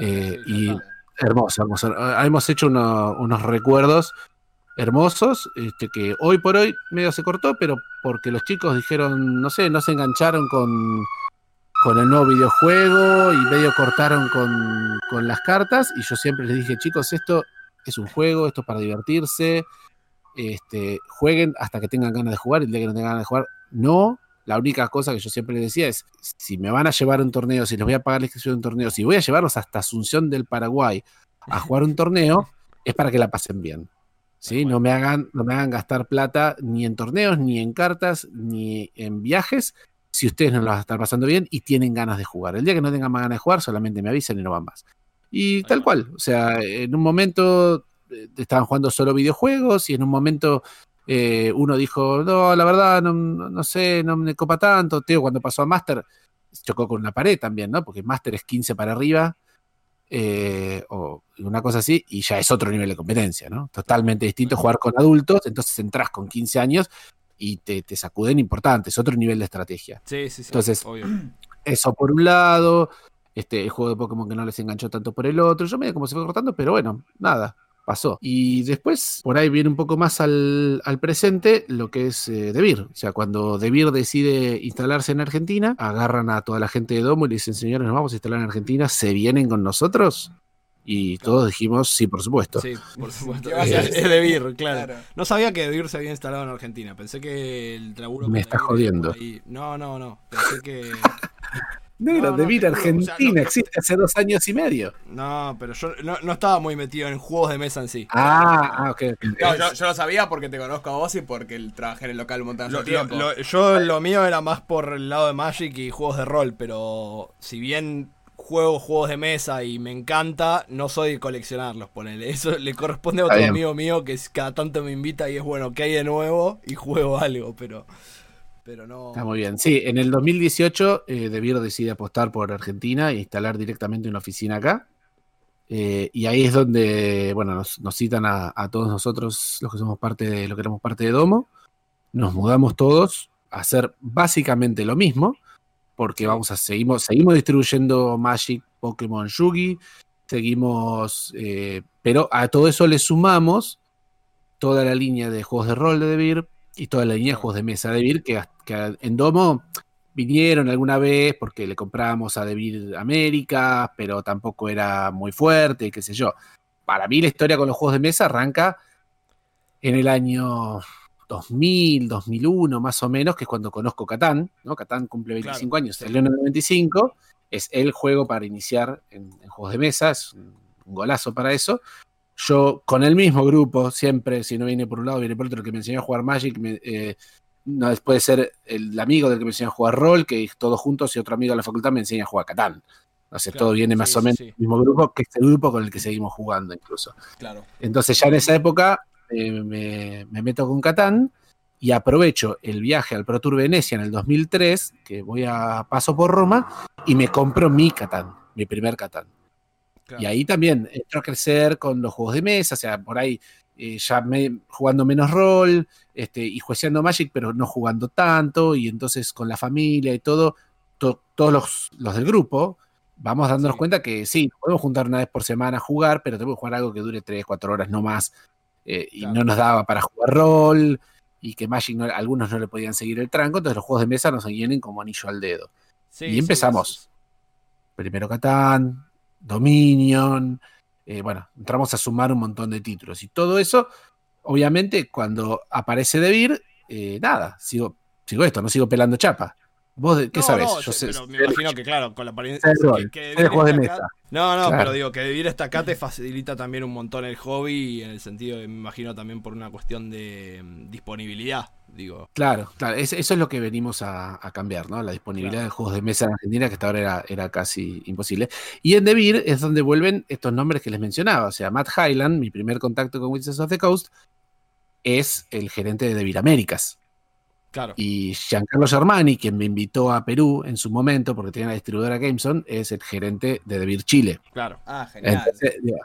Eh, y. Hermoso, hermoso. Ah, Hemos hecho uno- unos recuerdos hermosos, este, que hoy por hoy medio se cortó, pero porque los chicos dijeron, no sé, no se engancharon con, con el nuevo videojuego y medio cortaron con, con las cartas. Y yo siempre les dije, chicos, esto es un juego, esto es para divertirse. Este, jueguen hasta que tengan ganas de jugar y el día que no tengan ganas de jugar, no. La única cosa que yo siempre les decía es, si me van a llevar a un torneo, si les voy a pagar la inscripción de un torneo, si voy a llevarlos hasta Asunción del Paraguay a jugar un torneo, es para que la pasen bien. ¿sí? No, me hagan, no me hagan gastar plata ni en torneos, ni en cartas, ni en viajes, si ustedes no la van a estar pasando bien y tienen ganas de jugar. El día que no tengan más ganas de jugar, solamente me avisan y no van más. Y tal cual, o sea, en un momento eh, estaban jugando solo videojuegos y en un momento eh, uno dijo, no, la verdad, no, no- no sé, no me copa tanto. Teo cuando pasó a Master chocó con una pared también, ¿no? Porque Master es 15 para arriba eh, o una cosa así y ya es otro nivel de competencia, ¿no? Totalmente distinto jugar con adultos, entonces entras con 15 años y te, te sacuden importantes, otro nivel de estrategia. Sí, sí, sí. Entonces, obvio. Eso por un lado, este, el juego de Pokémon que no les enganchó tanto por el otro, yo medio como se fue cortando, pero bueno, nada, pasó. Y después, por ahí viene un poco más al, al presente lo que es eh, Debir. O sea, cuando Debir decide instalarse en Argentina, agarran a toda la gente de Domo y le dicen, señores, nos vamos a instalar en Argentina, ¿se vienen con nosotros? Y todos dijimos, sí, por supuesto. Sí, por supuesto. ¿Qué vas a Es, es de Vir, claro. Claro. No sabía que Vir se había instalado en Argentina. Pensé que el laburo. Me estás Debir jodiendo. ahí. No, no, no. Pensé que. Negro, No, no, Debir te juro, o sea, Argentina no- existe hace dos años y medio. No, pero yo no, no estaba muy metido en juegos de mesa en sí. Ah, ah, ok. No, yo, yo lo sabía porque te conozco a vos y porque el- trabajé en el local un montón de Lo- lo- tiempo. lo- yo lo mío era más por el lado de Magic y juegos de rol, pero si bien juego juegos de mesa y me encanta, no soy de coleccionarlos, ponele. Eso le corresponde a otro bien. amigo mío que cada tanto me invita y es bueno, ¿qué hay de nuevo? Y juego algo, pero pero no. Está muy bien. Sí, en el 2018 eh, Debir decide apostar por Argentina e instalar directamente una oficina acá. Eh, y ahí es donde, bueno, nos, nos citan a, a todos nosotros, los que somos parte de, lo que éramos parte de Domo. Nos mudamos todos a hacer básicamente lo mismo, porque vamos a seguimos, seguimos distribuyendo Magic, Pokémon, Yugi, seguimos, eh, pero a todo eso le sumamos toda la línea de juegos de rol de Debir y toda la línea de juegos de mesa de Debir que, que en Domo vinieron alguna vez porque le comprábamos a Debir América, pero tampoco era muy fuerte, qué sé yo. Para mí la historia con los juegos de mesa arranca en el año 2000, 2001 más o menos, que es cuando conozco Catán, ¿no? Catán cumple 25 Claro, años, salió en el 95, es el juego para iniciar en, en juegos de mesa, es un, un golazo para eso. Yo con el mismo grupo, siempre, si no viene por un lado, viene por otro, el que me enseñó a jugar Magic, me, eh, no puede ser el amigo del que me enseñó a jugar rol, que todos juntos, y otro amigo de la facultad me enseña a jugar Catán. O sea, Claro, todo viene sí, más o menos sí. del mismo grupo, que es el grupo con el que seguimos jugando incluso. Claro. Entonces ya en esa época eh, me, me meto con Catán y aprovecho el viaje al Pro Tour Venecia en el 2003, que voy a paso por Roma, y me compro mi Catán, mi primer Catán. claro. Y ahí también entro a crecer con los juegos de mesa, o sea, por ahí eh, ya me- jugando menos rol este, y jueceando Magic, pero no jugando tanto, y entonces con la familia y todo, to- todos los, los del grupo, vamos dándonos Sí. cuenta que sí, podemos juntar una vez por semana a jugar, pero tenemos que jugar algo que dure 3, 4 horas, no más, eh, y Claro. no nos daba para jugar rol, y que Magic no- algunos no le podían seguir el tranco, entonces los juegos de mesa nos vienen como anillo al dedo. Sí, y sí, empezamos. primero Catán, Dominion, eh, bueno, entramos a sumar un montón de títulos y todo eso, obviamente cuando aparece Debir, eh, nada, sigo, sigo esto, no sigo pelando chapa. ¿Vos de- qué No, sabes? no, Yo sí, sé- pero me imagino que, claro, con la apariencia. que- que de acá- mesa. No, no, Claro. pero digo que vivir hasta acá te facilita también un montón el hobby, en el sentido de, me imagino también por una cuestión de mm, disponibilidad, digo. Claro, claro, es- eso es lo que venimos a, a cambiar, ¿no? La disponibilidad Claro. de juegos de mesa en Argentina, que hasta ahora era, era casi imposible. Y en Debir es donde vuelven estos nombres que les mencionaba. O sea, Matt Highland, mi primer contacto con Wizards of the Coast, es el gerente de Debir Américas. Claro. Y Giancarlo Germani, quien me invitó a Perú en su momento, porque tenía la distribuidora Gameson, es el gerente de Debir Chile. Claro. Ah, genial. Entonces, digo,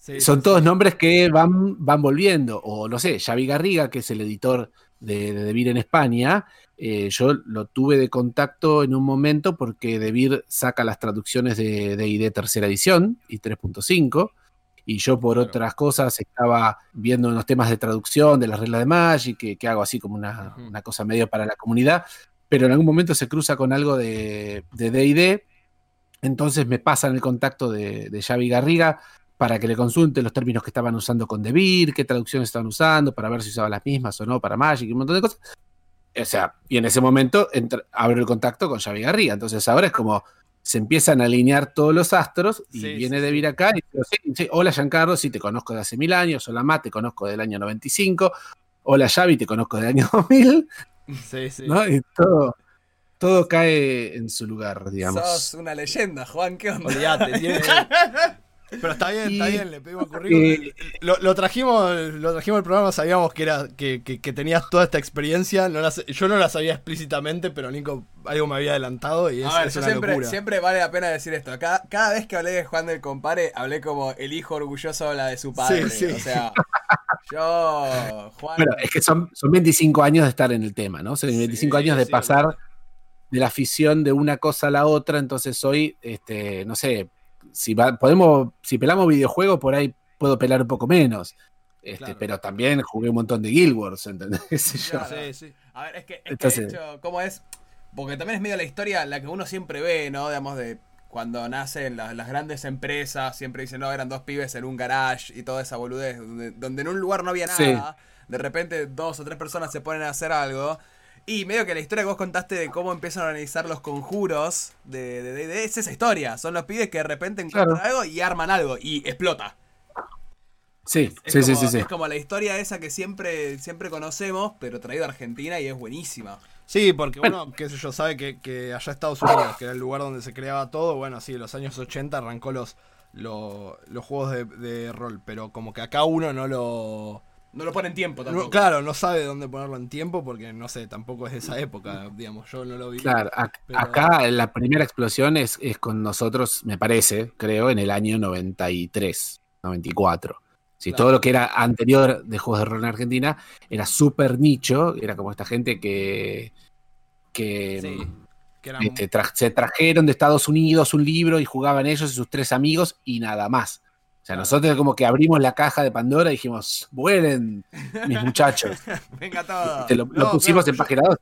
Sí, son sí, todos sí. nombres que van, van volviendo. O no sé, Xavi Garriga, que es el editor de, de Debir en España, eh, yo lo tuve de contacto en un momento porque Debir saca las traducciones de D&D tercera edición y 3.5. y yo por otras cosas estaba viendo unos temas de traducción de las reglas de Magic, que, que hago así como una, una cosa medio para la comunidad, pero en algún momento se cruza con algo de D&D, entonces me pasan el contacto de, de Xavi Garriga para que le consulte los términos que estaban usando con Debir, qué traducciones estaban usando, para ver si usaban las mismas o no para Magic y un montón de cosas. O sea, y en ese momento abro el contacto con Xavi Garriga. Entonces ahora es como se empiezan a alinear todos los astros y Sí, viene sí, Debir acá y dice, sí, sí, hola Giancarlo, sí te conozco de hace mil años, hola Matt, te conozco del año 95, hola Xavi, te conozco del año 2000, Sí, sí. ¿no? Y todo, todo cae en su lugar, digamos. Sos una leyenda, Juan, ¿qué onda? Olvídate, tiene- Pero está bien, está bien, le pedimos currículum. Eh, Lo, lo trajimos, lo trajimos al programa, sabíamos que era que, que- que tenías toda esta experiencia. No la yo no la sabía explícitamente, pero Nico algo me había adelantado y es, A ver, es yo una siempre, locura. siempre vale la pena decir esto. Cada, cada vez que hablé de Juan del Compare, hablé como el hijo orgulloso de la de su padre. Sí, sí. O sea, yo, Juan. Bueno, es que son, son 25 años de estar en el tema, ¿no? Son 25 Sí, años de sí, pasar de la afición de una cosa a la otra, entonces hoy, este, no sé, si va- podemos, si pelamos videojuegos, por ahí puedo pelar un poco menos. Este, Claro. pero también jugué un montón de Guild Wars, ¿entendés? Claro. Sí, sí. A ver, es que, es que de hecho, ¿cómo es? Porque también es medio la historia la que uno siempre ve, ¿no? Digamos, de cuando nacen las, las grandes empresas, siempre dicen, no, eran dos pibes en un garage y toda esa boludez, donde, donde en un lugar no había Sí. nada, de repente dos o tres personas se ponen a hacer algo. Y medio que la historia que vos contaste de cómo empiezan a organizar los conjuros de, de, de- de- es esa historia. Son los pibes que de repente encuentran Claro. algo y arman algo y explota. Sí, Es, sí, sí, como, sí, sí. es como la historia esa que siempre, siempre conocemos, pero traído a Argentina y es buenísima. Sí, porque Bueno. uno, qué sé yo, sabe que, que allá Estados Unidos, que era el lugar donde se creaba todo, bueno, sí, en los años 80 arrancó los, lo- los juegos de, de rol, pero como que acá uno no lo... No lo ponen tiempo tampoco. no- claro, no sabe dónde ponerlo en tiempo porque, no sé, tampoco es de esa época, digamos, yo no lo vi. Claro, Pero- acá la primera explosión es, es con nosotros, me parece, creo, en el año 93, 94. Si Claro. todo lo que era anterior de juegos de rol en Argentina era súper nicho, era como esta gente que, que Sí, que eran- este, tra- se trajeron de Estados Unidos un libro y jugaban ellos y sus tres amigos y nada más. O sea, nosotros como que abrimos la caja de Pandora y dijimos, vuelen mis muchachos. Venga todo. Te lo, pusimos claro, en página 12.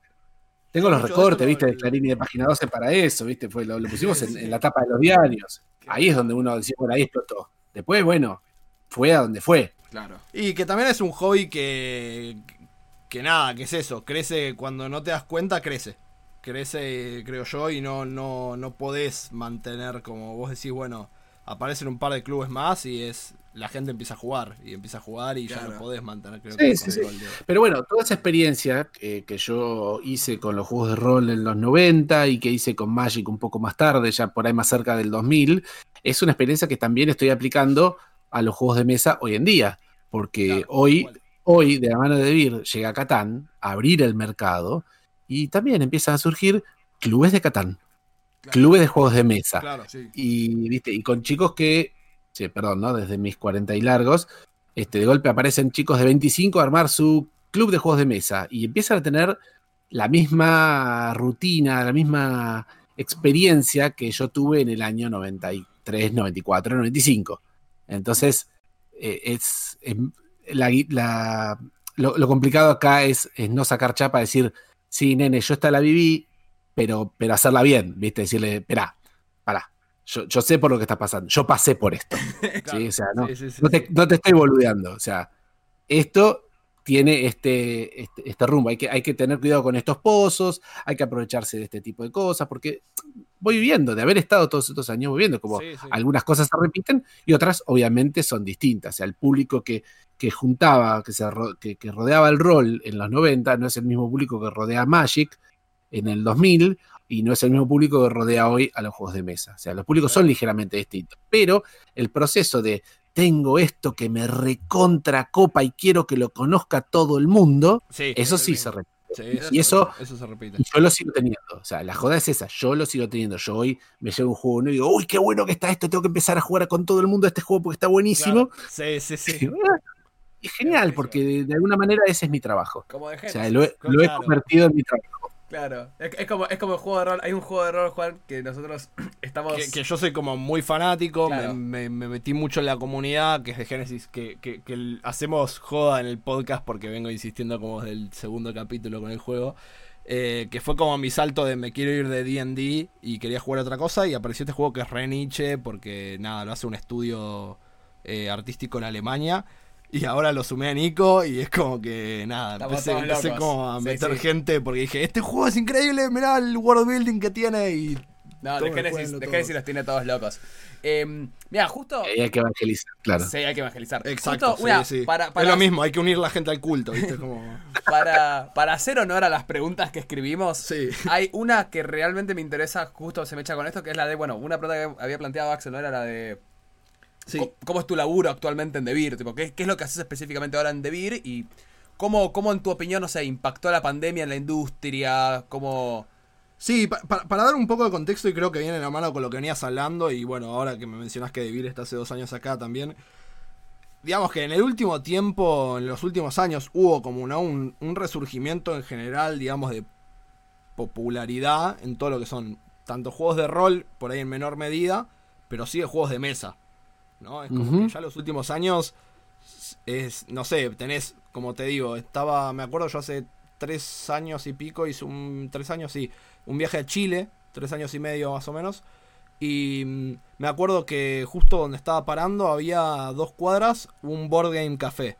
Tengo los recortes, viste, de Clarín y de página 12 para eso, viste, fue, lo, lo pusimos en la tapa de los diarios. Ahí es donde uno decía, bueno, ahí explotó. Después, bueno, fue a donde fue. Claro. Y que también es un hobby que, que nada, que es eso, crece cuando no te das cuenta, crece. Crece, creo yo, y no, no, no podés mantener, como vos decís, bueno, aparecen un par de clubes más y es la gente empieza a jugar, y empieza a jugar y ya no podés mantener, creo Sí, que el sí, sí. control de- Pero bueno, toda esa experiencia que, que yo hice con los juegos de rol en los 90 y que hice con Magic un poco más tarde, ya por ahí más cerca del 2000, es una experiencia que también estoy aplicando a los juegos de mesa hoy en día. Porque Claro, hoy, igual. hoy, de la mano de Vir, llega Catán a abrir el mercado y también empiezan a surgir clubes de Catán, Claro. clubes de juegos de mesa. Claro. Sí. Y, ¿viste? y con chicos que, sí, perdón, ¿no? Desde mis 40 y largos, este, de golpe aparecen chicos de 25 a armar su club de juegos de mesa y empiezan a tener la misma rutina, la misma experiencia que yo tuve en el año 93, 94, 95. Entonces, eh, es, es- la- la- lo, lo complicado acá es, es no sacar chapa, decir, sí, nene, yo esta la viví, pero, pero hacerla bien, ¿viste? Decirle, espera, pará, yo, yo sé por lo que está pasando, yo pasé por esto. Claro. ¿sí? O sea, no, Sí, sí, sí, no, te, sí. no te estoy boludeando. O sea, esto tiene este, este, este rumbo. Hay que, hay que tener cuidado con estos pozos, hay que aprovecharse de este tipo de cosas, porque voy viviendo, de haber estado todos estos años, voy viendo como algunas cosas se repiten y otras obviamente son distintas. O sea, el público que, que juntaba, que, se ro- que, que rodeaba el rol en los 90, no es el mismo público que rodea Magic en el 2000 y no es el mismo público que rodea hoy a los juegos de mesa. O sea, los públicos son ligeramente distintos, pero el proceso de tengo esto que me recontra copa y quiero que lo conozca todo el mundo, Sí, eso es sí se repite. Sí, y eso- eso se repite. Yo lo sigo teniendo. O sea, la joda es esa. Yo lo sigo teniendo. Yo hoy me llevo un juego nuevo y digo, uy, qué bueno que está esto. Tengo que empezar a jugar con todo el mundo este juego porque está buenísimo. Claro. Sí, sí, sí. Y "Ah". Es genial porque de, de alguna manera ese es mi trabajo. Como de O gente. sea, lo he, lo he convertido en mi trabajo. Claro, es, es como, es como el juego de rol. Hay un juego de rol, Juan, que nosotros estamos. Que, que yo soy como muy fanático, me- Claro. me, me metí mucho en la comunidad, que es de Genesis, que, que- que hacemos joda en el podcast porque vengo insistiendo como desde el segundo capítulo con el juego. eh, que fue como mi salto de me quiero ir de D&D y quería jugar otra cosa y apareció este juego que es re niche porque nada, lo hace un estudio eh, artístico en Alemania y ahora lo sumé a Nico y es como que nada, Estamos empecé, empecé como a meter sí. gente porque dije, este juego es increíble, mirá el world building que tiene y No, de Genesis, de. Genesis los tiene todos locos. Eh, mira, justo. Ahí hay que evangelizar, claro. Sí, hay que evangelizar. Exacto, Justo, mira, sí, sí. Para, para, es lo mismo, hay que unir la gente al culto, ¿viste? Como... Para, para hacer honor a las preguntas que escribimos, Sí. hay una que realmente me interesa, justo se me echa con esto, que es la de, bueno, una pregunta que había planteado Axel, ¿no? Era la de Sí. ¿Cómo es tu laburo actualmente en Devir? Tipo, ¿qué, qué es lo que haces específicamente ahora en Devir? Y cómo, cómo en tu opinión, no sé, impactó la pandemia en la industria, cómo... Sí, pa- pa- para dar un poco de contexto y creo que viene de la mano con lo que venías hablando y bueno, ahora que me mencionás que Devir está hace dos años acá también, digamos que en el último tiempo, en los últimos años, hubo como ¿no? un, un resurgimiento en general, digamos, de popularidad en todo lo que son tanto juegos de rol, por ahí en menor medida, pero sí de juegos de mesa. ¿No? Es como que ya los últimos años es, no sé, tenés, como te digo, estaba, me acuerdo yo hace tres años y pico, hice un, tres años, sí, un viaje a Chile, tres años y medio más o menos, y mm, me acuerdo que justo donde estaba parando había dos cuadras un board game café.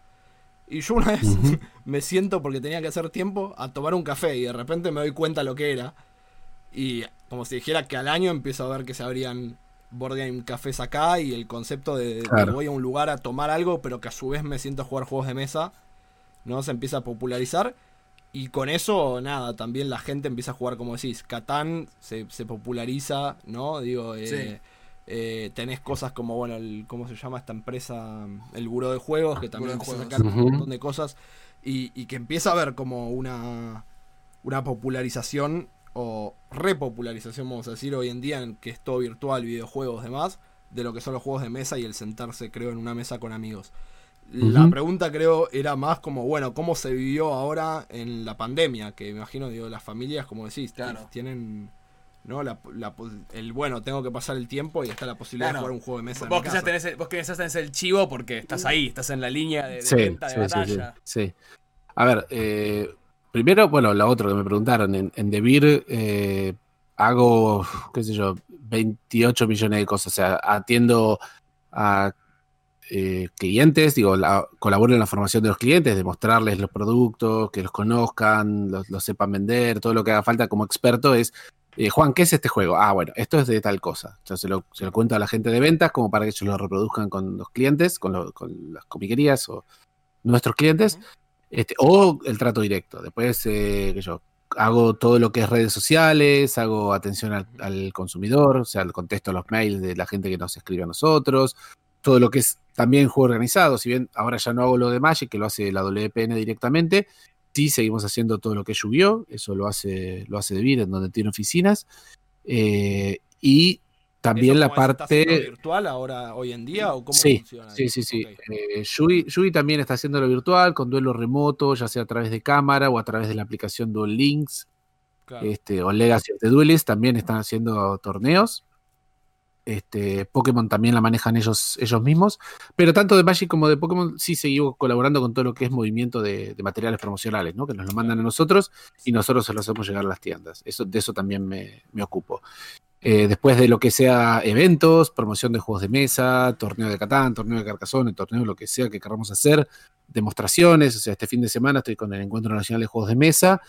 Y yo una vez me siento porque tenía que hacer tiempo a tomar un café y de repente me doy cuenta lo que era. Y como si dijera que al año empiezo a ver que se abrían board game cafés acá y el concepto de, de Claro. voy a un lugar a tomar algo pero que a su vez me siento a jugar juegos de mesa, ¿no? Se empieza a popularizar. Y con eso, nada, también la gente empieza a jugar, como decís, Catán se, se populariza, ¿no? Digo, eh, Sí. eh, tenés cosas como, bueno, el, ¿cómo se llama esta empresa? El Buró de Juegos, que también empieza a sacar un montón de cosas. Y, y que empieza a haber como una, una popularización o repopularización, vamos a decir, hoy en día, en que es todo virtual, videojuegos, demás, de lo que son los juegos de mesa y el sentarse, creo, en una mesa con amigos. La pregunta creo era más como, bueno, ¿cómo se vivió ahora en la pandemia? Que me imagino, digo, las familias, como decís, Claro. tienen, ¿no? La, el, bueno, tengo que pasar el tiempo y está la posibilidad Claro. de jugar un juego de mesa. en Vos mi quizás, tenés, el- vos quizás tenés el chivo porque estás ahí, estás en la línea de, de Sí, venta, de sí, sí, sí, batalla. sí. A ver, eh, primero, bueno, lo otro que me preguntaron, en, en Devir eh, hago, qué sé yo, 28 millones de cosas, o sea, atiendo a eh, clientes, digo, la- colaboro en la formación de los clientes, de mostrarles los productos, que los conozcan, los, sepan vender, todo lo que haga falta como experto es, eh, Juan, ¿qué es este juego? Ah, bueno, esto es de tal cosa. Yo se lo, se lo cuento a la gente de ventas como para que ellos lo reproduzcan con los clientes, con, con las comiquerías o nuestros clientes, este, o el trato directo. Después, eh, que yo hago todo lo que es redes sociales, hago atención al, al consumidor, o sea, contesto los mails de la gente que nos escribe a nosotros, todo lo que es también juego organizado, si bien ahora ya no hago lo de Magic, que lo hace la WPN directamente, sí seguimos haciendo todo lo que lluvió, eso lo hace, lo hace en donde tiene oficinas, eh, y también ¿Eso la parte... virtual ahora, hoy en día? ¿O cómo Sí, funciona? sí, sí, sí. Eh, Yui, Yui también está haciendo lo virtual, con duelo remoto, ya sea a través de cámara o a través de la aplicación Duel Links Claro. este, o Legacy of the Duelist, también están haciendo torneos. Este, Pokémon también la manejan ellos, ellos mismos, pero tanto de Magic como de Pokémon sí seguimos colaborando con todo lo que es movimiento de, de materiales promocionales, ¿no? que nos lo mandan a nosotros y nosotros se lo hacemos llegar a las tiendas. Eso, de eso también me, me ocupo. Eh, después de lo que sea eventos, promoción de juegos de mesa, torneo de Catán, torneo de Carcassonne, torneo lo que sea que queramos hacer, demostraciones, o sea, este fin de semana estoy con el Encuentro Nacional de Juegos de Mesa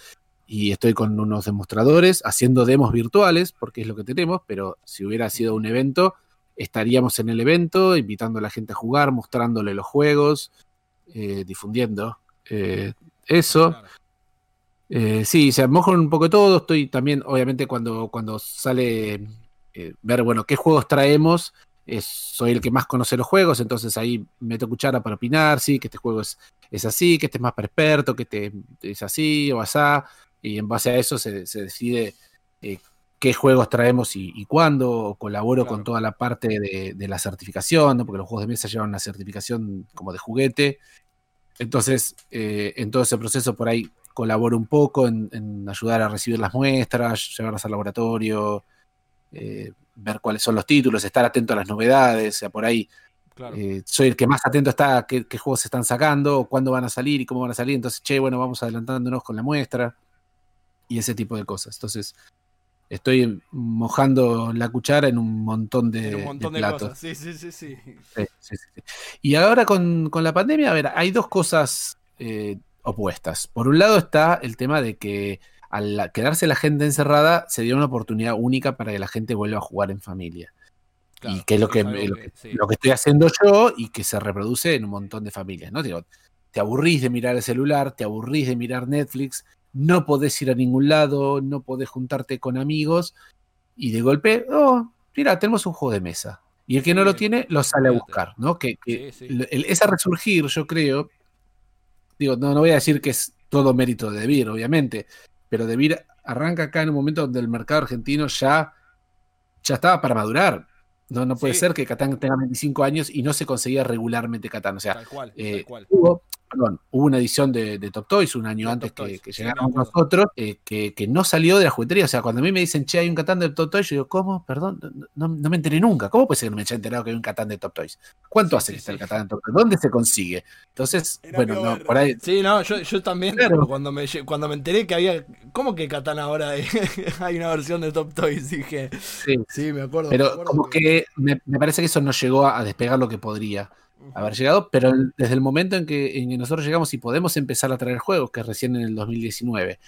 y estoy con unos demostradores haciendo demos virtuales, porque es lo que tenemos, pero si hubiera sido un evento, estaríamos en el evento, invitando a la gente a jugar, mostrándole los juegos, eh, difundiendo eh, eso. Eh, sí, se mojo un poco de todo. Estoy también, obviamente, cuando, cuando sale eh, ver, bueno, qué juegos traemos, es- soy el que más conoce los juegos, entonces ahí meto cuchara para opinar, sí, que este juego es, es así, que este es más para experto, que este es así o asá, y en base a eso se, se decide eh, qué juegos traemos y, y cuándo, colaboro Claro. con toda la parte de, de la certificación, ¿no? porque los juegos de mesa llevan una certificación como de juguete. Entonces, eh, en todo ese proceso por ahí colaboro un poco en, en ayudar a recibir las muestras, llevarlas al laboratorio, eh, ver cuáles son los títulos, estar atento a las novedades, o sea, por ahí Claro. eh, soy el que más atento está a qué, qué juegos se están sacando, cuándo van a salir y cómo van a salir. Entonces, che, bueno, vamos adelantándonos con la muestra y ese tipo de cosas. Entonces, estoy mojando la cuchara en un montón de, En un montón de, platos. cosas. Sí, sí, sí, sí. Sí, sí, sí, sí. Y ahora con, con la pandemia, a ver, hay dos cosas eh, opuestas. Por un lado está el tema de que al quedarse la gente encerrada, se dio una oportunidad única para que la gente vuelva a jugar en familia. Claro, y que es lo que, lo que- sí. lo que estoy haciendo yo y que se reproduce en un montón de familias, ¿no? Digo, te aburrís de mirar el celular, te aburrís de mirar Netflix, no podés ir a ningún lado, no podés juntarte con amigos y de golpe, oh, mira, tenemos un juego de mesa. Y el que no lo tiene, lo sale a buscar, ¿no? Que, que Sí, sí. el- el- ese resurgir, yo creo, digo, no, no voy a decir que es todo mérito de Debir, obviamente, pero Debir arranca acá en un momento donde el mercado argentino ya, ya estaba para madurar. No, no puede Sí. ser que Catán tenga 25 años y no se conseguía regularmente Catán. O sea, Tal cual, eh, tal cual. hubo, perdón, hubo una edición de, de Top Toys un año De antes Top que, que sí, llegáramos me nosotros, eh, que, que no salió de la juguetería. O sea, cuando a mí me dicen, che, hay un Catán de Top Toys, yo digo, ¿cómo? Perdón, no, me enteré nunca. ¿Cómo puede ser que no me haya enterado que hay un Catán de Top Toys? ¿Cuánto Sí, hace sí, que está el. Catán de Top Toys? ¿Dónde se consigue? Entonces, Era bueno, no, por ahí. Sí, no, yo, yo también, Claro. cuando me, cuando me enteré que había. ¿Cómo que Katana ahora hay, hay una versión de Top Toys? Dije, sí. sí, me acuerdo. me Pero acuerdo como que me, me parece que eso no llegó a, a despegar lo que podría haber llegado, pero desde el momento en que, en que nosotros llegamos y podemos empezar a traer juegos, que es recién en el 2019,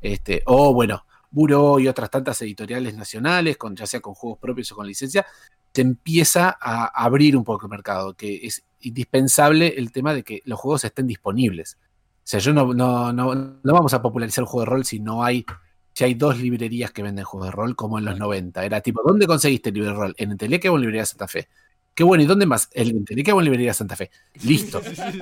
este, o bueno, Buró y otras tantas editoriales nacionales, con, ya sea con juegos propios o con licencia, se empieza a abrir un poco el mercado, que es indispensable el tema de que los juegos estén disponibles. O sea, yo no, no, no, no vamos a popularizar el juego de rol si no hay, si hay dos librerías que venden juegos de rol, como en los 90. Era tipo, ¿dónde conseguiste el libro de rol? ¿En Entelequia o en Librería Santa Fe? Qué bueno, ¿y dónde más? ¿En Entelequia o en Librería Santa Fe? Listo.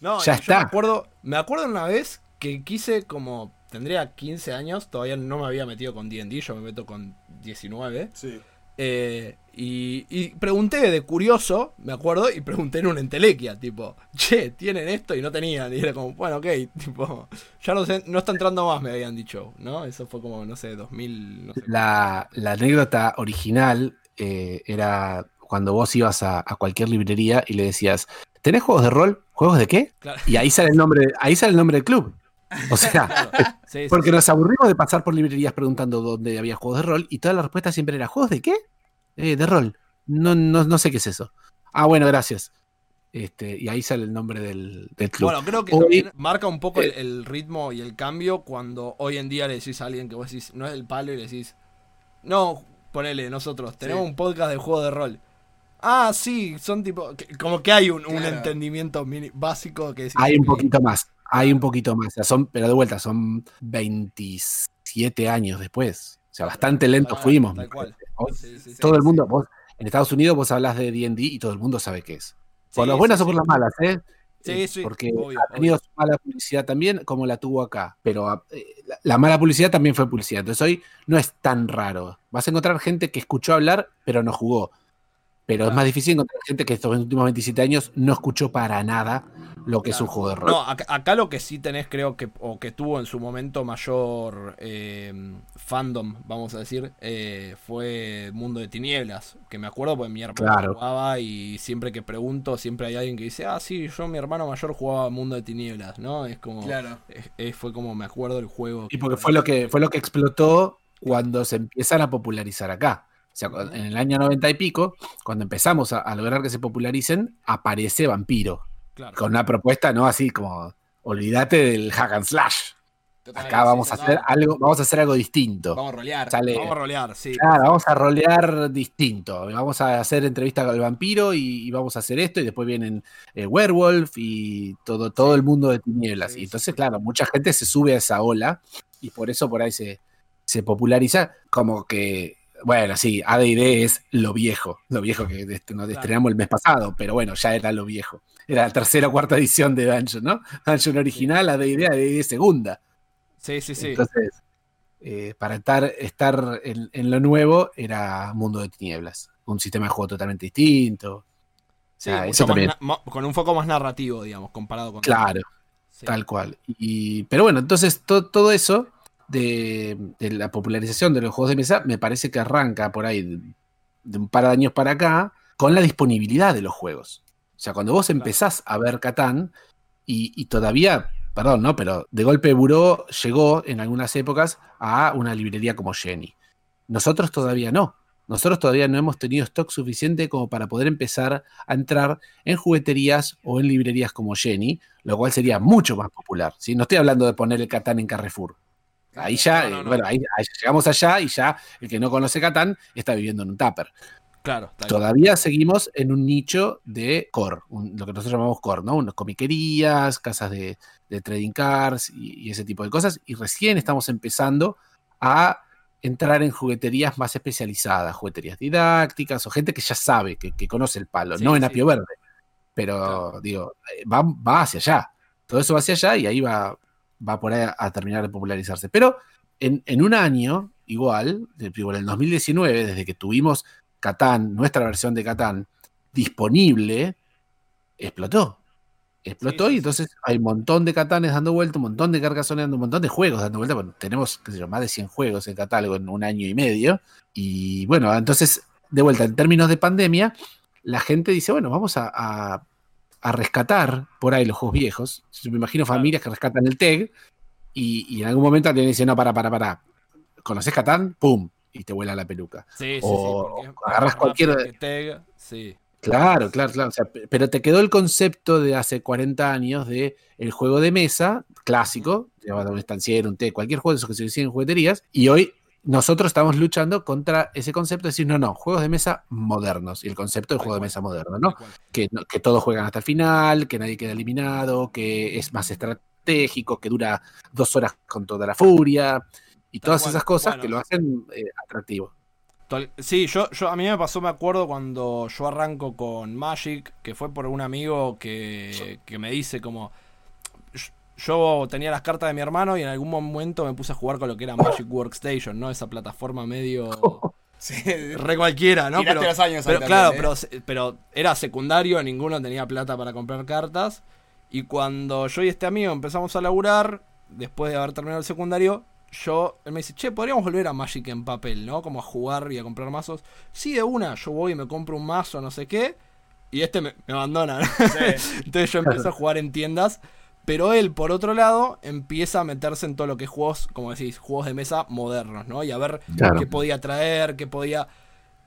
No, Ya está. Me acuerdo, me acuerdo una vez que quise como. Tendría 15 años, todavía no me había metido con DD, yo me meto con 19. Sí. eh, y, y pregunté de curioso, me acuerdo, y pregunté en una entelequia, tipo, che, ¿tienen esto? Y no tenían. Y era como, bueno, ok, tipo, ya no, sé, no está entrando más, me habían dicho, ¿no? Eso fue como, no sé, 2000, no sé. La, la anécdota original eh, era cuando vos ibas a, a cualquier librería y le decías, ¿tenés juegos de rol? ¿Juegos de qué? Claro. Y ahí sale el nombre, ahí sale el nombre del club. O sea, Claro, sí, sí, porque sí. nos aburrimos de pasar por librerías preguntando dónde había juegos de rol y toda la respuesta siempre era, ¿juegos de qué? "Eh, de rol. No, no, no sé qué es eso. Ah, bueno, gracias. Este, y ahí sale el nombre del, del club. Bueno, creo que Hoy- también marca un poco el, eh, el ritmo y el cambio cuando hoy en día le decís a alguien que vos decís, no es el palo y le decís, no, ponele, nosotros tenemos Sí. un podcast de juego de rol. Ah, sí, son tipo, que- como que hay un, entendimiento mini- básico que Hay un poquito más, hay un poquito más. O sea, son, pero de vuelta, son 27 años después. O sea, bastante lento Tal- fuimos. tal me cual. parece. Hoy Sí, sí, sí. todo el mundo, vos, en Estados Unidos vos hablas de D&D y todo el mundo sabe qué es. Por Sí, las buenas sí, o por sí. las malas, ¿eh? Sí, Eh, sí, Porque obvio, ha tenido obvio. su mala publicidad también, como la tuvo acá. Pero ah, eh, la, la mala publicidad también fue publicidad. Entonces hoy no es tan raro. Vas a encontrar gente que escuchó hablar, pero no jugó. Pero es Claro. más difícil encontrar gente que estos últimos 27 años no escuchó para nada lo que es un juego de rol. No, acá, acá lo que sí tenés, creo que, o que tuvo en su momento mayor eh, fandom, vamos a decir, eh, fue Mundo de Tinieblas. Que me acuerdo porque mi hermano Claro. jugaba y siempre que pregunto, siempre hay alguien que dice, ah, sí, yo, mi hermano mayor jugaba Mundo de Tinieblas, ¿no? Es como. Claro. es- es- fue como me acuerdo el juego. Y porque fue lo que fue lo que explotó cuando se empiezan a popularizar acá. O sea, en el año 90 y pico, cuando empezamos a, a lograr que se popularicen, aparece Vampiro. Claro. Con una propuesta, ¿no? Así como, olvídate del hack and slash. Acá vamos a hacer algo, vamos a hacer algo distinto. Vamos a rolear. Sale- Vamos a rolear, sí. Claro, vamos a rolear distinto. Vamos a hacer entrevista con el vampiro y, y vamos a hacer esto. Y después vienen eh, Werewolf y todo, todo el mundo de tinieblas. Sí, y entonces, claro, mucha gente se sube a esa ola y por eso por ahí se, se populariza como que, bueno, sí, ADD es lo viejo, lo viejo que nos estrenamos el mes pasado, pero bueno, ya era lo viejo. Era la tercera o cuarta edición de Dungeon, ¿no? Dungeon original, ADD, ADD segunda. Sí, sí, sí. Entonces, eh, para estar, estar en, en lo nuevo era Mundo de Tinieblas. Un sistema de juego totalmente distinto. Sí, mucho eso también. con un foco más narrativo, digamos, comparado con. Claro. Sí, Tal cual. Y, pero bueno, entonces to- todo eso de, de la popularización de los juegos de mesa me parece que arranca por ahí de, de un par de años para acá con la disponibilidad de los juegos. O sea, cuando vos empezás a ver Catán y, y todavía, perdón, ¿no? Pero de golpe Buró llegó en algunas épocas a una librería como Jenny. Nosotros todavía no. Nosotros todavía no hemos tenido stock suficiente como para poder empezar a entrar en jugueterías o en librerías como Jenny, lo cual sería mucho más popular. ¿sí? No estoy hablando de poner el Catán en Carrefour. Ahí ya, No, no, eh, no. bueno, ahí, ahí llegamos allá y ya el que no conoce Catán está viviendo en un tupper. Claro. Todavía seguimos en un nicho de core, un- lo que nosotros llamamos core, ¿no? Unas comiquerías, casas de, de trading cards y, y ese tipo de cosas. Y recién estamos empezando a entrar en jugueterías más especializadas, jugueterías didácticas o gente que ya sabe, que, que conoce el palo, Sí, no en sí. Apio Verde. Pero digo, eh, va, va hacia allá. Todo eso va hacia allá y ahí va, va por ahí a, terminar de popularizarse. Pero en, en un año, igual, en el 2019, desde que tuvimos Catán, nuestra versión de Catán, disponible, explotó. Explotó Sí, sí, y entonces hay un montón de Catanes dando vuelta, un montón de Carcassonne dando un montón de juegos dando vuelta. Bueno, tenemos, qué sé yo, más de 100 juegos en catálogo en un año y medio. Y bueno, entonces, de vuelta, en términos de pandemia, la gente dice, bueno, vamos a, a- a rescatar por ahí los juegos viejos. Yo me imagino familias que rescatan el TEG y, y en algún momento alguien dice, no, para, para, para. ¿Conoces Catán? ¡Pum! Y te vuela la peluca. Sí, sí, sí. o porque es agarras cualquier- Teg, sí. Claro, claro, claro. o sea, pe- pero te quedó el concepto de hace 40 años de el juego de mesa clásico, llevado un estanciero, un té, cualquier juego de esos que se consiguen en jugueterías, y hoy nosotros estamos luchando contra ese concepto de decir, no, no, juegos de mesa modernos, y el concepto de juego de mesa moderno, ¿no? Que, no- que todos juegan hasta el final, que nadie queda eliminado, que es más estratégico, que dura dos horas con toda la furia, y todas cual. esas cosas Bueno. que lo hacen eh, atractivo. Sí, yo, yo a mí me pasó, me acuerdo cuando yo arranco con Magic, que fue por un amigo que, que me dice como yo- tenía las cartas de mi hermano y en algún momento me puse a jugar con lo que era Magic Workstation, ¿no? Esa plataforma medio Sí. re cualquiera, ¿no? Pero, los años pero claro, pero, ¿eh? pero era secundario, ninguno tenía plata para comprar cartas. Y cuando yo y este amigo empezamos a laburar, después de haber terminado el secundario, yo, él me dice, che, podríamos volver a Magic en papel, ¿no? Como a jugar y a comprar mazos. Sí, de una, yo voy y me compro un mazo, no sé qué. Y este me, me abandona, ¿no? Entonces yo empiezo a jugar en tiendas. Pero él, por otro lado, empieza a meterse en todo lo que es juegos, como decís, juegos de mesa modernos, ¿no? Y a ver Claro. qué podía traer, qué podía...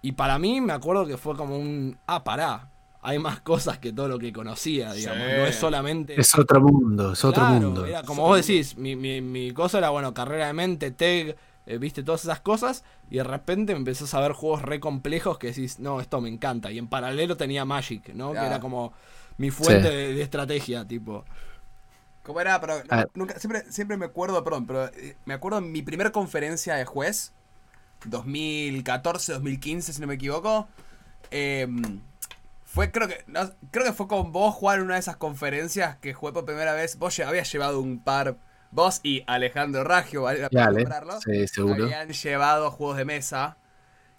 Y para mí me acuerdo que fue como un... Ah, pará. Hay más cosas que todo lo que conocía, digamos. Sí. No es solamente... Es otro mundo, es otro Claro, mundo. Era como vos decís, mi, mi, mi cosa era, bueno, carrera de mente, tag, eh, viste, todas esas cosas. Y de repente me empezás a ver juegos re complejos que decís, no, esto me encanta. Y en paralelo tenía Magic, ¿no? Claro. Que era como mi fuente Sí. de, de estrategia, tipo. ¿Cómo era? Pero Ah. nunca, siempre, siempre me acuerdo, perdón, pero eh, me acuerdo en mi primera conferencia de juez, 2014, 2015, si no me equivoco. eh, fue, creo que, no, creo que fue con vos jugar en una de esas conferencias que jugué por primera vez. Vos habías llevado un par, vos y Alejandro Raggio, vale la Dale, sí, seguro. Habían llevado juegos de mesa.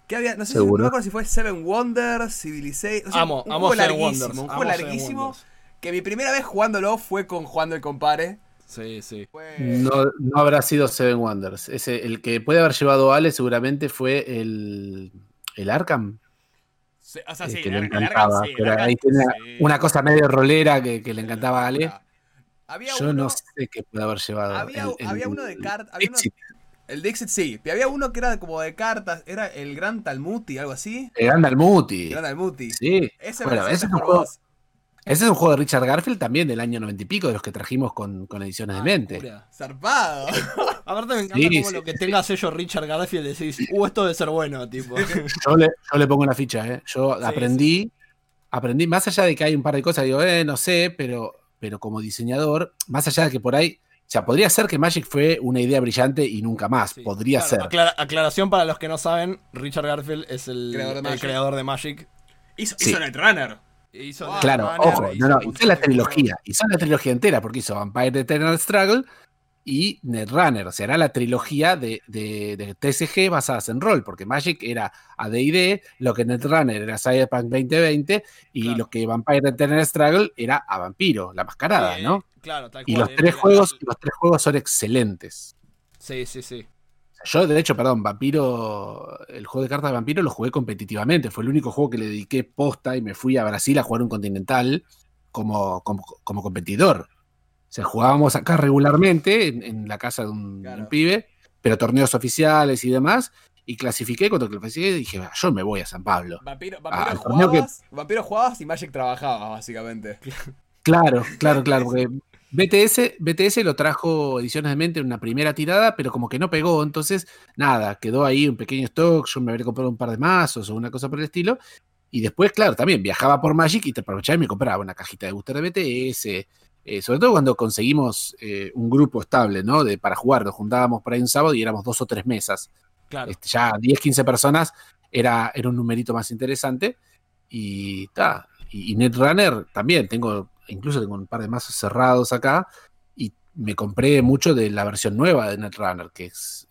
¿Qué había? No sé si, no me acuerdo si fue Seven Wonders, Civilization. o sea, Amo, un amo juego Seven larguísimo, Wonders, un amo juego Seven larguísimo. Wonders. Que mi primera vez jugándolo fue con Jugando el Compare. Sí, sí. No, no habrá sido Seven Wonders. Ese, el que puede haber llevado a Ale seguramente fue el, el Arkham. Sí, o sea, sí, que el le el encantaba. Arkham, sí, el pero Arkham, ahí tiene sí. una cosa medio rolera que, que le encantaba a Ale. Había Yo uno, no sé qué puede haber llevado. había, el- el- había uno de cartas. El Dixit sí. pero Había uno que era como de cartas. Era el Gran Talmuti, algo así. El Gran Dalmuti. El Gran Talmuti. Sí. Ese Bueno, ese es, un juego. Ese es un juego de Richard Garfield también del año noventa y pico, de los que trajimos con, con ediciones de mente. Locura. Zarpado. Aparte me encanta Sí, como sí, lo que sí. tenga sello Richard Garfield decís, uh, esto debe ser bueno, tipo. Yo le, yo le pongo una ficha, ¿eh? Yo Sí, aprendí, aprendí, más allá de que hay un par de cosas, digo, eh, no sé, pero, pero como diseñador, más allá de que por ahí, o sea, podría ser que Magic fue una idea brillante y nunca más, Sí. podría Claro, ser. aclara- aclaración para los que no saben, Richard Garfield es el Creador de el Magic. creador de Magic. Hizo, Sí. hizo Netrunner. Hizo Wow. Netrunner, Claro, ojo, hizo no, no, hizo la trilogía, hizo la trilogía entera, porque hizo Vampire Eternal Struggle y Netrunner, o sea, era la trilogía de, de, de TCG basadas en rol, porque Magic era AD&D, lo que Netrunner era Cyberpunk 2020 y Claro. lo que Vampire Eternal Struggle era a Vampiro, la mascarada, Eh, ¿no? Claro, tal Y cual, los era tres juegos, los tres juegos son excelentes. Sí, sí, sí. Yo, de hecho, perdón, Vampiro, el juego de cartas de Vampiro lo jugué competitivamente. Fue el único juego que le dediqué posta y me fui a Brasil a jugar un continental como, como, como competidor. O sea, jugábamos acá regularmente en, en la casa de un, Claro. un pibe, pero torneos oficiales y demás. Y clasifiqué, cuando clasifiqué dije, "Ah, yo me voy a San Pablo. Vampiro, Ah, vampiro que- jugabas, vampiro jugabas y Magic trabajaba, básicamente. Claro, claro, claro, porque BTS, BTS lo trajo Ediciones de Mente en una primera tirada, pero como que no pegó, entonces nada, quedó ahí un pequeño stock, yo me habría comprado un par de mazos o una cosa por el estilo, y después, claro, también viajaba por Magic y te aprovechaba y me compraba una cajita de booster de BTS, eh, sobre todo cuando conseguimos eh, un grupo estable, ¿no? De, para jugar, nos juntábamos por ahí un sábado y éramos dos o tres mesas, Claro. este, ya 10, 15 personas era, era un numerito más interesante. Y, ta, y, y Netrunner también, tengo, incluso tengo un par de mazos cerrados acá. Y me compré mucho de la versión nueva de Netrunner, que es,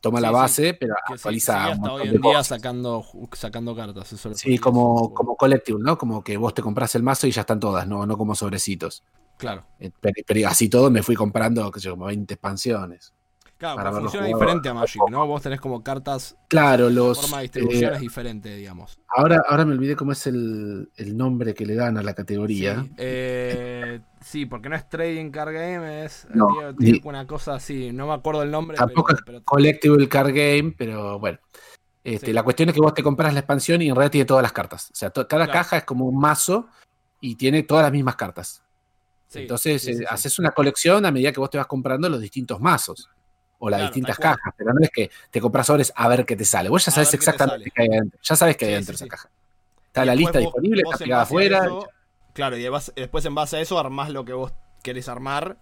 toma Sí, la sí, base, pero Que sí, actualiza un hasta hoy en día sacando, sacando cartas. Eso Sí, que como, como collectible, ¿no? Como que vos te compras el mazo y ya están todas, no, no como sobrecitos. Claro. Eh, Pero, pero así todo me fui comprando, qué sé yo, como 20 expansiones. Claro, Para funciona diferente a Magic, ¿no? Vos tenés como cartas, Claro, la los. forma de eh, distribución es diferente, digamos. ahora, ahora me olvidé cómo es el, el nombre que le dan a la categoría. Sí, eh, sí, porque no es Trading Card Game, es No, ni- una cosa así, no me acuerdo el nombre, Tampoco pero, es Collectible Card Game, pero bueno. Este, Sí. La cuestión es que vos te compras la expansión y en realidad tiene todas las cartas. O sea, cada Claro. caja es como un mazo y tiene todas las mismas cartas. sí, Entonces, sí, sí, eh, sí. haces una colección a medida que vos te vas comprando los distintos mazos o las Claro, distintas cajas. Pero no es que te compras sobres a ver qué te sale. Vos ya sabes qué exactamente sale. qué hay adentro. Ya sabes qué hay Sí, adentro sí, esa caja. Está Y la lista vos- disponible, vos está pegada afuera. eso- Claro, y después en base a eso armás lo que vos querés armar.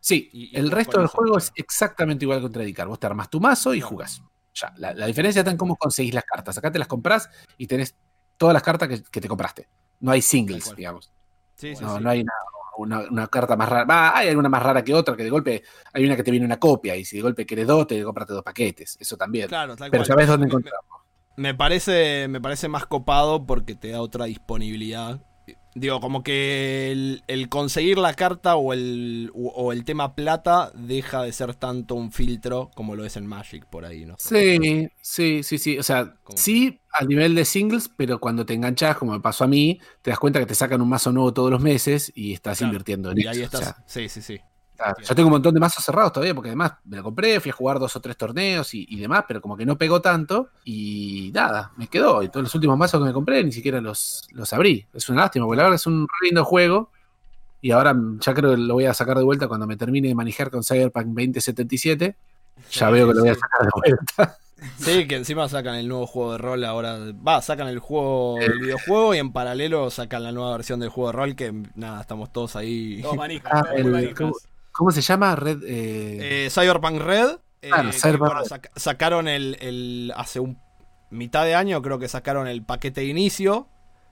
Sí, Y- y el resto del juego es exactamente igual que Contradicar. Vos te armas tu mazo y jugás. Ya, la, la diferencia está en cómo conseguís las cartas. Acá te las comprás y tenés todas las cartas que, que te compraste. No hay singles, digamos. Sí, No, sí. no hay una, una- una carta más rara. Hay alguna más rara que otra, que de golpe hay una que te viene una copia y si de golpe querés dos, te compraste dos paquetes. Eso también. Claro, tal Pero sabés dónde Me- encontrarlo. Me parece, me parece más copado porque te da otra disponibilidad. Digo, como que el, el conseguir la carta o el, o, el tema plata deja de ser tanto un filtro como lo es en Magic por ahí, ¿no? Sí, sí, sí, sí. O sea, sí a nivel de singles, pero cuando te enganchas, como me pasó a mí, te das cuenta que te sacan un mazo nuevo todos los meses y estás Claro. invirtiendo en Y eso. ahí O estás. sea, sí, sí, sí. Claro, Yo tengo un montón de mazos cerrados todavía, porque además me lo compré, fui a jugar dos o tres torneos y, y demás, pero como que no pegó tanto y nada, me quedó. Y todos los últimos mazos que me compré ni siquiera los, los abrí. Es una lástima, porque la verdad es un lindo juego. Y ahora ya creo que lo voy a sacar de vuelta cuando me termine de manejar con Cyberpunk 2077. Ya Sí, veo que lo voy a sacar de vuelta. Sí, que encima sacan el nuevo juego de rol ahora. Va, sacan el juego, el videojuego y en paralelo sacan la nueva versión del juego de rol que nada, estamos todos ahí. Todos manijas, Ah, todos el- muy manijas. ¿Cómo, se llama? Red. eh, Eh, Cyberpunk Red. eh, Claro, Cyberpunk bueno, sacaron el, el- Hace un mitad de año creo que sacaron el paquete de inicio.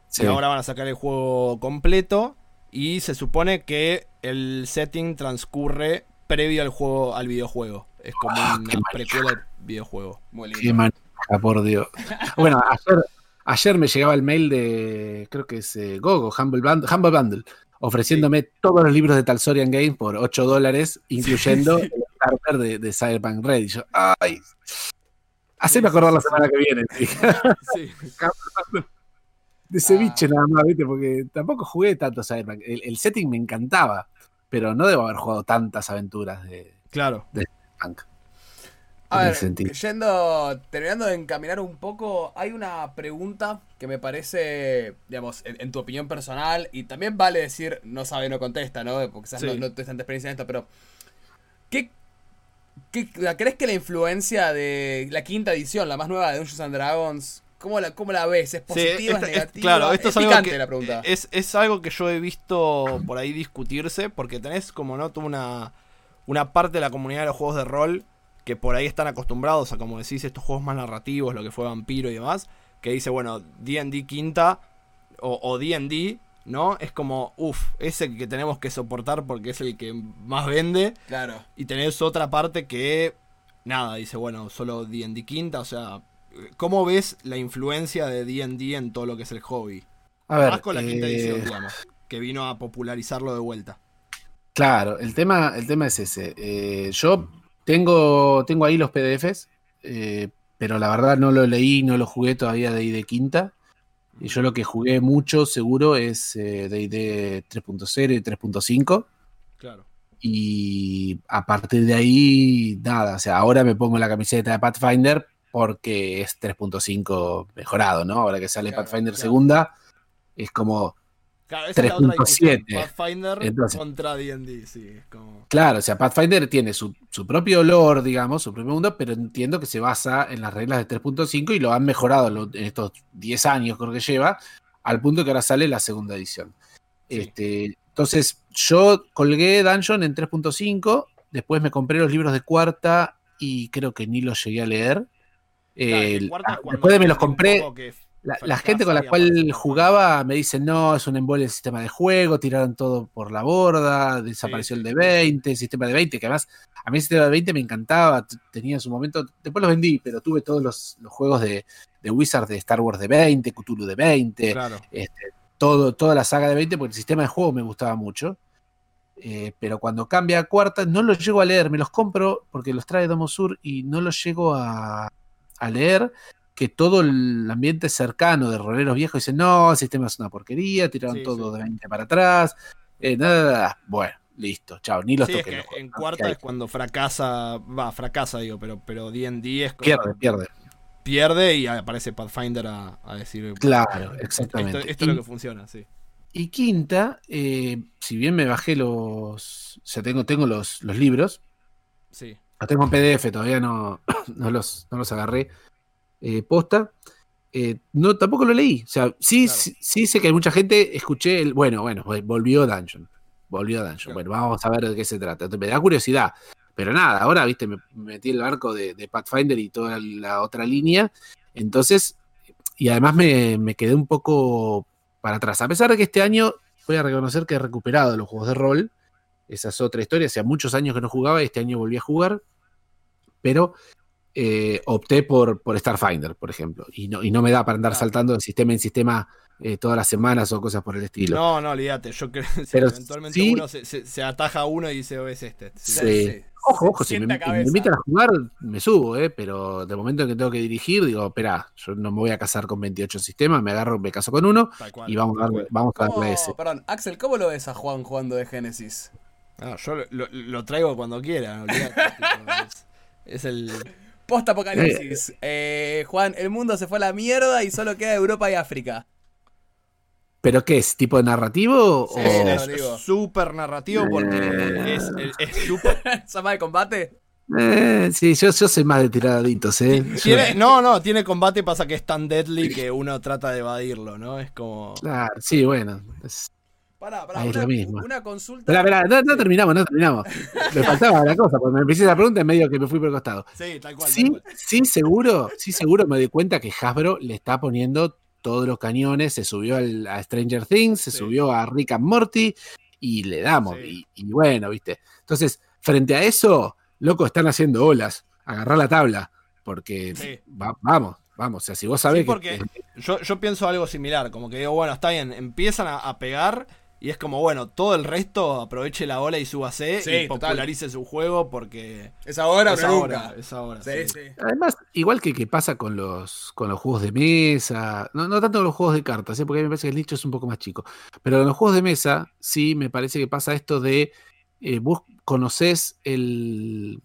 sí. Y ahora van a sacar el juego completo. Y se supone que el setting transcurre previo al juego, al videojuego. Es como Ah, una precuela del videojuego. Muy lindo. Qué manija, por Dios. Bueno, ayer, ayer me llegaba el mail de, creo que es eh, Gogo, Humble Bundle, Humble Bundle, ofreciéndome todos los libros de Talsorian Game por 8 dólares, incluyendo el starter de, de Cyberpunk Red. Y yo, ay, haceme acordar la semana que viene. Sí. De ceviche Ah. nada más, ¿viste? Porque tampoco jugué tanto Cyberpunk. El, el setting me encantaba, pero no debo haber jugado tantas aventuras de Claro. Punk. A ver, sentido. yendo, terminando de encaminar un poco, hay una pregunta que me parece, digamos, en, en tu opinión personal, y también vale decir no sabe, no contesta, ¿no? Porque quizás Sí. no, no tienes tanta experiencia en esto, pero ¿qué, qué- ¿crees que la influencia de la quinta edición, la más nueva de Dungeons and Dragons, cómo la, cómo la ves? ¿Es Sí, positiva, esta- es es- negativa? claro, esto es, algo picante que la pregunta. Es, es algo que yo he visto por ahí discutirse, porque tenés como no toda una, una parte de la comunidad de los juegos de rol que por ahí están acostumbrados a, como decís, estos juegos más narrativos, lo que fue Vampiro y demás, que dice, bueno, D&D quinta o D&D, ¿no? Es como, uff, ese que tenemos que soportar porque es el que más vende. Claro. Y tenés otra parte que, nada, dice, bueno, solo D&D quinta, o sea, ¿cómo ves la influencia de D&D en todo lo que es el hobby? A ver, Más con la quinta eh, edición, digamos, que vino a popularizarlo de vuelta. Claro, el tema, el tema es ese. Eh, yo tengo, tengo ahí los PDFs, eh, pero la verdad no lo leí, no lo jugué todavía de ahí de quinta. Y yo lo que jugué mucho, seguro, es eh, de ID 3.0 y 3.5. Claro. Y a partir de ahí, nada, o sea, ahora me pongo la camiseta de Pathfinder porque es 3.5 mejorado, ¿no? Ahora que sale Claro, Pathfinder claro. segunda, es como, Claro, esa es la otra discusión. 3.7. Pathfinder Entonces- contra D&D, sí. es como... claro, o sea, Pathfinder tiene su, su propio olor, digamos, su propio mundo, pero entiendo que se basa en las reglas de 3.5 y lo han mejorado lo- en estos 10 años, creo que lleva, al punto que ahora sale la segunda edición. Sí. Este, entonces, yo colgué Dungeon en 3.5, después me compré los libros de cuarta y creo que ni los llegué a leer. Claro, cuando después de me los compré, que la, gente con la cual jugaba me dice, no, es un embole el sistema de juego, tiraron todo por la borda, desapareció Sí, el de 20, el sistema de 20, que además a mí el sistema de 20 me encantaba, tenía en su momento, después los vendí, pero tuve todos los, los juegos de, de Wizard de Star Wars de 20, Cthulhu de 20, Claro. este, todo, toda la saga de 20, porque el sistema de juego me gustaba mucho. Eh, pero cuando cambia a cuarta, no los llego a leer, me los compro porque los trae Domo Sur y no los llego a, a leer. Que todo el ambiente cercano de roleros viejos dice: No, el sistema es una porquería, tiraron Sí, todo sí. de 20 para atrás. eh, nada, nada, nada. Bueno, listo, chao, ni los Sí, es que los juegos, en ¿no? cuarta es cuando fracasa, va, fracasa digo, pero pero D&D es Pierde, pierde. pierde y aparece Pathfinder a, a decir Claro, esto, exactamente. esto es lo que funciona, sí. Y quinta, eh, si bien me bajé los. O sea, tengo, tengo los, los libros, Sí. Los tengo en PDF, todavía no, no, los, no los agarré eh, posta. Eh, no, tampoco lo leí. O sea, sí, Claro. sí, sí sé que hay mucha gente. Escuché el. Bueno, bueno, volvió Dungeon. Volvió Dungeon. Claro. Bueno, vamos a ver de qué se trata. Me da curiosidad. Pero nada, ahora, viste, me me metí el arco de, de Pathfinder y toda la otra línea. Entonces, y además me, me quedé un poco para atrás. A pesar de que este año voy a reconocer que he recuperado los juegos de rol. Esa es otra historia. Hacía muchos años que no jugaba y este año volví a jugar. Pero eh, opté por, por Starfinder, por ejemplo. Y no, y no me da para andar saltando de sistema en sistema eh, todas las semanas o cosas por el estilo. No, no, olvídate. Yo creo que Pero eventualmente sí- uno se, se- se ataja a uno y dice, "Oh, es este. Sí. Sí. Ojo, ojo, si me, me invitan a jugar, me subo, ¿eh? pero de momento en que tengo que dirigir, digo, espera, yo no me voy a casar con 28 sistemas, me agarro, me caso con uno cual, y vamos a darle, vamos a darle ¿Cómo- ese. Perdón, Axel, ¿cómo lo ves a Juan jugando de Génesis? Ah, yo lo, lo- lo traigo cuando quiera, es, es el. Post apocalipsis. Eh, Juan, el mundo se fue a la mierda y solo queda Europa y África. ¿Pero qué es? ¿Tipo narrativo? Sí, o... es digo. súper narrativo porque Eh. es, es súper. ¿Zama de combate? Eh, sí, yo, yo soy más de tiradaditos, ¿eh? Tiene- no, no, tiene combate, pasa que es tan deadly que uno trata de evadirlo, ¿no? Es como. Claro, sí, bueno. es- Pará, pará, Ahí es lo mismo. una consulta. No, no terminamos, no terminamos. Me faltaba la cosa, porque me empecé la pregunta en medio que me fui por el costado. Sí, tal cual. tal Sí, cual. sí, seguro, sí, seguro me doy cuenta que Hasbro le está poniendo todos los cañones, se subió al- a Stranger Things, se Sí. subió a Rick and Morty y le damos. Sí. Y, y bueno, viste. Entonces, frente a eso, loco, están haciendo olas. Agarrar la tabla, porque Sí. va- vamos, vamos. O sea, si vos sabés porque que. yo, yo pienso algo similar, como que digo, bueno, está bien, empiezan a, a pegar y es como, bueno, todo el resto aproveche la ola y súbase Sí, y total. popularice su juego porque ¿Es ahora o es ahora, nunca? es ahora. Sí, sí. sí. Además, igual que, que pasa con los, con los juegos de mesa, no, no tanto con los juegos de cartas, ¿eh? porque a mí me parece que el nicho es un poco más chico, pero en los juegos de mesa sí me parece que pasa esto de eh, vos conocés el,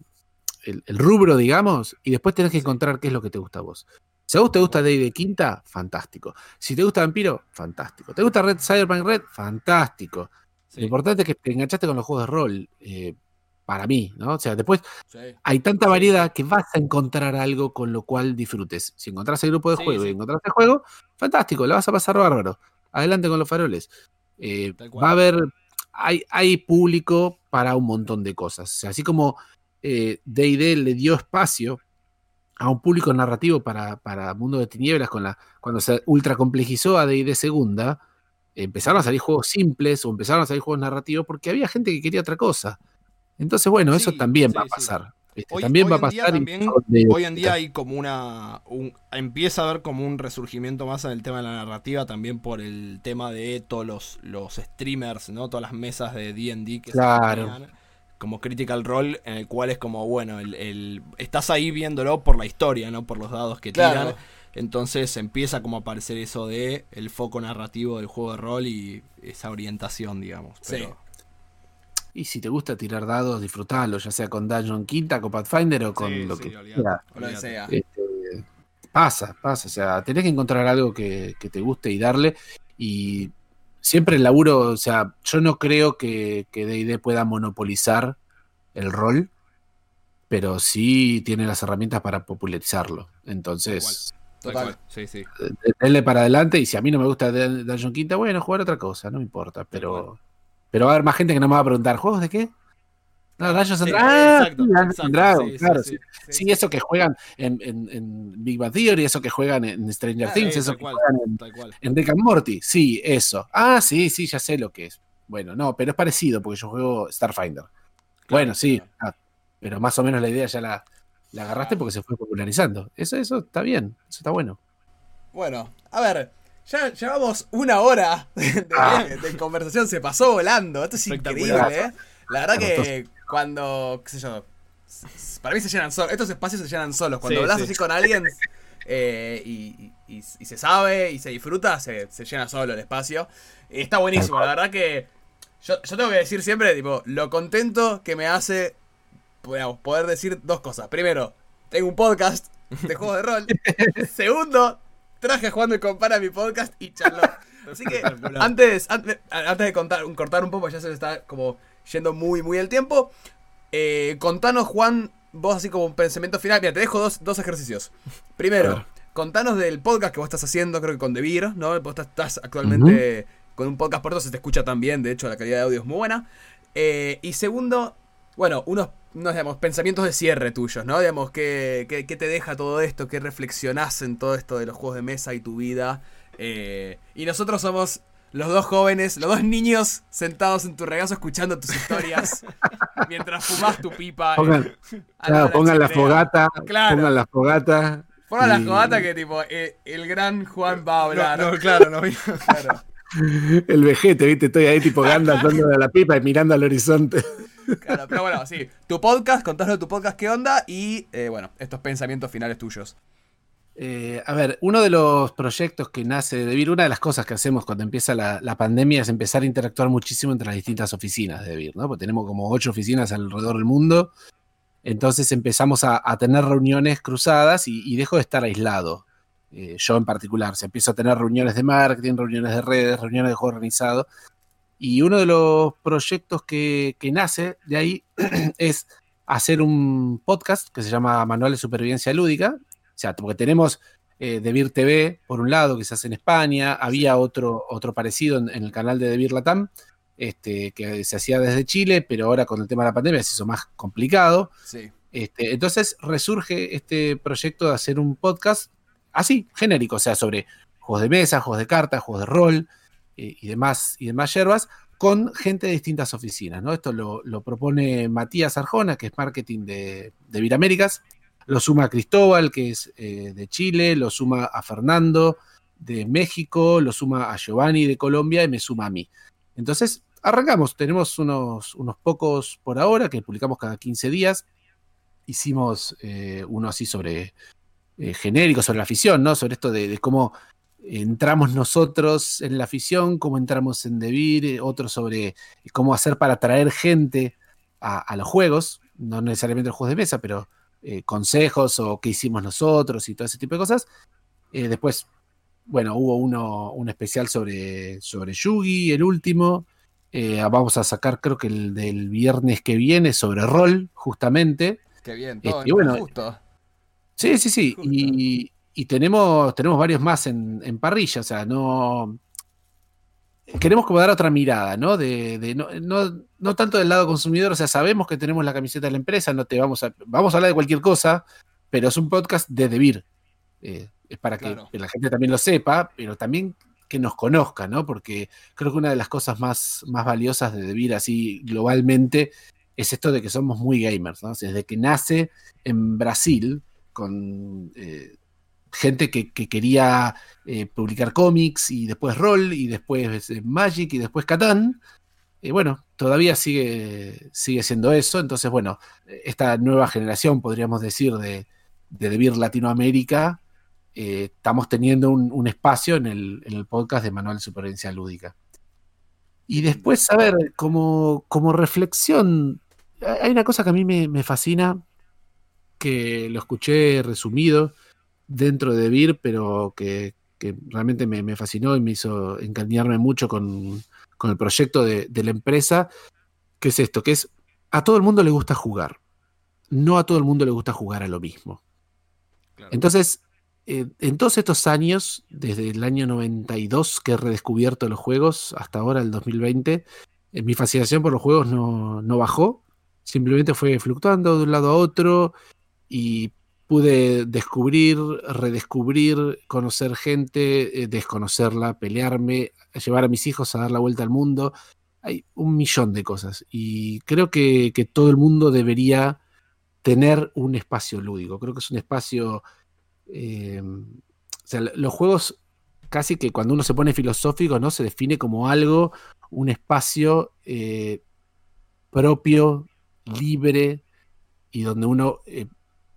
el, el rubro, digamos, y después tenés que encontrar qué es lo que te gusta a vos. Si a vos te gusta Day de Quinta, fantástico. Si te gusta Vampiro, fantástico. ¿Te gusta Red Cyberpunk Red? Fantástico. Sí. Lo importante es que te enganchaste con los juegos de rol, eh, para mí, ¿no? O sea, después Sí. hay tanta variedad que vas a encontrar algo con lo cual disfrutes. Si encontrás el grupo de Sí, juego y encontrás el juego, fantástico, la vas a pasar bárbaro. Adelante con los faroles. Eh, va a haber, hay, hay público para un montón de cosas. O sea, así como eh, D&D le dio espacio a un público narrativo para, para Mundo de Tinieblas con la, cuando se ultra complejizó a D&D segunda, empezaron a salir juegos simples o empezaron a salir juegos narrativos porque había gente que quería otra cosa. Entonces, bueno, eso también sí, va a pasar. Este, Hoy, también hoy va a en día pasar. también- hoy en día hay como una. un- empieza a haber como un resurgimiento más en el tema de la narrativa, también por el tema de todos los, los streamers, ¿no? Todas las mesas de DD que Claro. se como Critical Role, en el cual es como, bueno, el, el- estás ahí viéndolo por la historia, ¿no? Por los dados que Claro. tiran. Entonces empieza como a aparecer eso de el foco narrativo del juego de rol y esa orientación, digamos. Sí. Pero, Y si te gusta tirar dados, disfrutalo, ya sea con Dungeon Quinta, con Pathfinder o con Sí, lo sí, que lo sea. Este, pasa, pasa. O sea, tenés que encontrar algo que, que te guste y darle. Y siempre el laburo, o sea, yo no creo que que DD pueda monopolizar el rol, pero sí tiene las herramientas para popularizarlo. Entonces, Tal Total. cual. Sí, sí. eh, denle para adelante. Y si a mí no me gusta Dun- Dungeon Quinta, bueno, jugar otra cosa, no me importa. Pero, pero va a haber más gente que no me va a preguntar, ¿juegos de qué? No, Dungeons and Dragons. Ah, sí, and Dragons, sí, sí, claro, sí. eso que juegan en, en- en Big Bang Theory, eso que juegan en Stranger Ah, Things, Sí, eso que cual, juegan en, en Rick and Morty. Sí, eso. Ah, sí, sí, ya sé lo que es. Bueno, no, pero es parecido porque yo juego Starfinder. bueno, sí, ah, pero más o menos la idea ya la, la agarraste porque se fue popularizando. Eso, eso está bien, eso está bueno. Bueno, a ver, ya llevamos una hora de, Ah. de conversación, se pasó volando. Esto es increíble. ¿eh? La verdad que cuando, qué sé yo, para mí se llenan solos, estos espacios se llenan solos. Cuando Sí, hablas sí. así con alguien eh, y, y- y se sabe y se disfruta, se, se llena solo el espacio. Y está buenísimo, la verdad que yo, yo tengo que decir siempre, tipo, lo contento que me hace digamos, poder decir dos cosas. Primero, tengo un podcast de juegos de rol. Segundo, traje a Juan Compara mi podcast y charló. Así que antes, antes, antes de contar, cortar un poco, ya se está como yendo muy, muy el tiempo. eh, contanos, Juan, vos así como un pensamiento final. Mira, te dejo dos, dos ejercicios. Primero, contanos del podcast que vos estás haciendo, creo que con Devir, ¿no? Vos estás, actualmente con un podcast por eso se te escucha tan bien, de hecho la calidad de audio es muy buena. Eh, y segundo, bueno, unos, unos digamos, pensamientos de cierre tuyos, ¿no? Digamos, ¿qué, qué, qué te deja todo esto? ¿Qué reflexionás en todo esto de los juegos de mesa y tu vida? Eh, y nosotros somos los dos jóvenes, los dos niños sentados en tu regazo escuchando tus historias mientras fumás tu pipa. Pongan, eh, al claro, pongan la fogata, Claro. pongan la fogata. Pongan la fogata que tipo, eh, el gran Juan va a hablar. No, no, claro, no. Claro. El vejete, viste, estoy ahí tipo Gandalf dándole la pipa y mirando al horizonte. Claro, pero bueno, sí. Tu podcast, contanos de tu podcast qué onda y, eh, bueno, estos pensamientos finales tuyos. Eh, a ver, uno de los proyectos que nace de Devir, una de las cosas que hacemos cuando empieza la, pandemia es empezar a interactuar muchísimo entre las distintas oficinas de Devir, ¿no? Porque tenemos como ocho oficinas alrededor del mundo. Entonces empezamos a, a tener reuniones cruzadas y, y dejo de estar aislado. Eh, yo en particular, se empiezo a tener reuniones de marketing, reuniones de redes, reuniones de juego organizado. Y uno de los proyectos que, que nace de ahí es hacer un podcast que se llama Manual de Supervivencia Lúdica. O sea, porque tenemos eh, Debir TV, por un lado, que se hace en España. Había otro, otro parecido en, en el canal de Debir Latam, este, que se hacía desde Chile, pero ahora con el tema de la pandemia se hizo más complicado. Sí. Este, entonces resurge este proyecto de hacer un podcast así, genérico, o sea, sobre juegos de mesa, juegos de cartas, juegos de rol eh, y demás, y demás yerbas, con gente de distintas oficinas. ¿no? Esto lo, lo propone Matías Arjona, que es marketing de, de Viraméricas, lo suma a Cristóbal, que es eh, de Chile, lo suma a Fernando de México, lo suma a Giovanni de Colombia y me suma a mí. Entonces, arrancamos, tenemos unos, unos pocos por ahora que publicamos cada 15 días hicimos eh, uno así sobre eh, genérico, sobre la afición, ¿no? Sobre esto de, cómo entramos nosotros en la afición, cómo entramos en Debir, eh, otro sobre cómo hacer para atraer gente a, a los juegos, no necesariamente los juegos de mesa, pero eh, consejos o qué hicimos nosotros y todo ese tipo de cosas. Eh, después, bueno, hubo uno, un especial sobre, sobre Yugi, el último. Eh, vamos a sacar, creo que el del viernes que viene, sobre rol, justamente. Qué bien, todo Este, bueno, justo. Sí, sí, sí. Justo. Y, y tenemos, tenemos varios más en, en parrilla, o sea, no. Queremos como dar otra mirada, ¿no? De, de no, no, no tanto del lado consumidor, o sea, sabemos que tenemos la camiseta de la empresa, no te vamos a. Vamos a hablar de cualquier cosa, pero es un podcast de Debir. Eh, es para que, Claro. que la gente también lo sepa, pero también que nos conozca, ¿no? Porque creo que una de las cosas más, más valiosas de Debir así globalmente es esto de que somos muy gamers, ¿no? Desde que nace en Brasil con eh, gente que, quería eh, publicar cómics y después rol y después eh, Magic y después Catán. Y bueno, todavía sigue, sigue siendo eso. Entonces, bueno, esta nueva generación, podríamos decir, de, de DeVir Latinoamérica, estamos teniendo un, espacio en el, en el, podcast de Manual de Supervivencia Lúdica. Y después, a ver, como, como reflexión, hay una cosa que a mí me, fascina, que lo escuché resumido dentro de Vir, pero que, realmente me, fascinó y me hizo encariñarme mucho con, el proyecto de, la empresa, que es esto, que es a todo el mundo le gusta jugar, no a todo el mundo le gusta jugar a lo mismo. Entonces, eh, en todos estos años, desde el año 92 que he redescubierto los juegos hasta ahora, el 2020, eh, mi fascinación por los juegos no, no bajó, simplemente fue fluctuando de un lado a otro y pude descubrir, redescubrir, conocer gente, eh, desconocerla, pelearme, llevar a mis hijos a dar la vuelta al mundo. Hay un millón de cosas y creo que, todo el mundo debería tener un espacio lúdico. Creo que es un espacio... Eh, o sea, los juegos casi que cuando uno se pone filosófico, ¿no? Se define como algo, un espacio eh, propio, libre y donde uno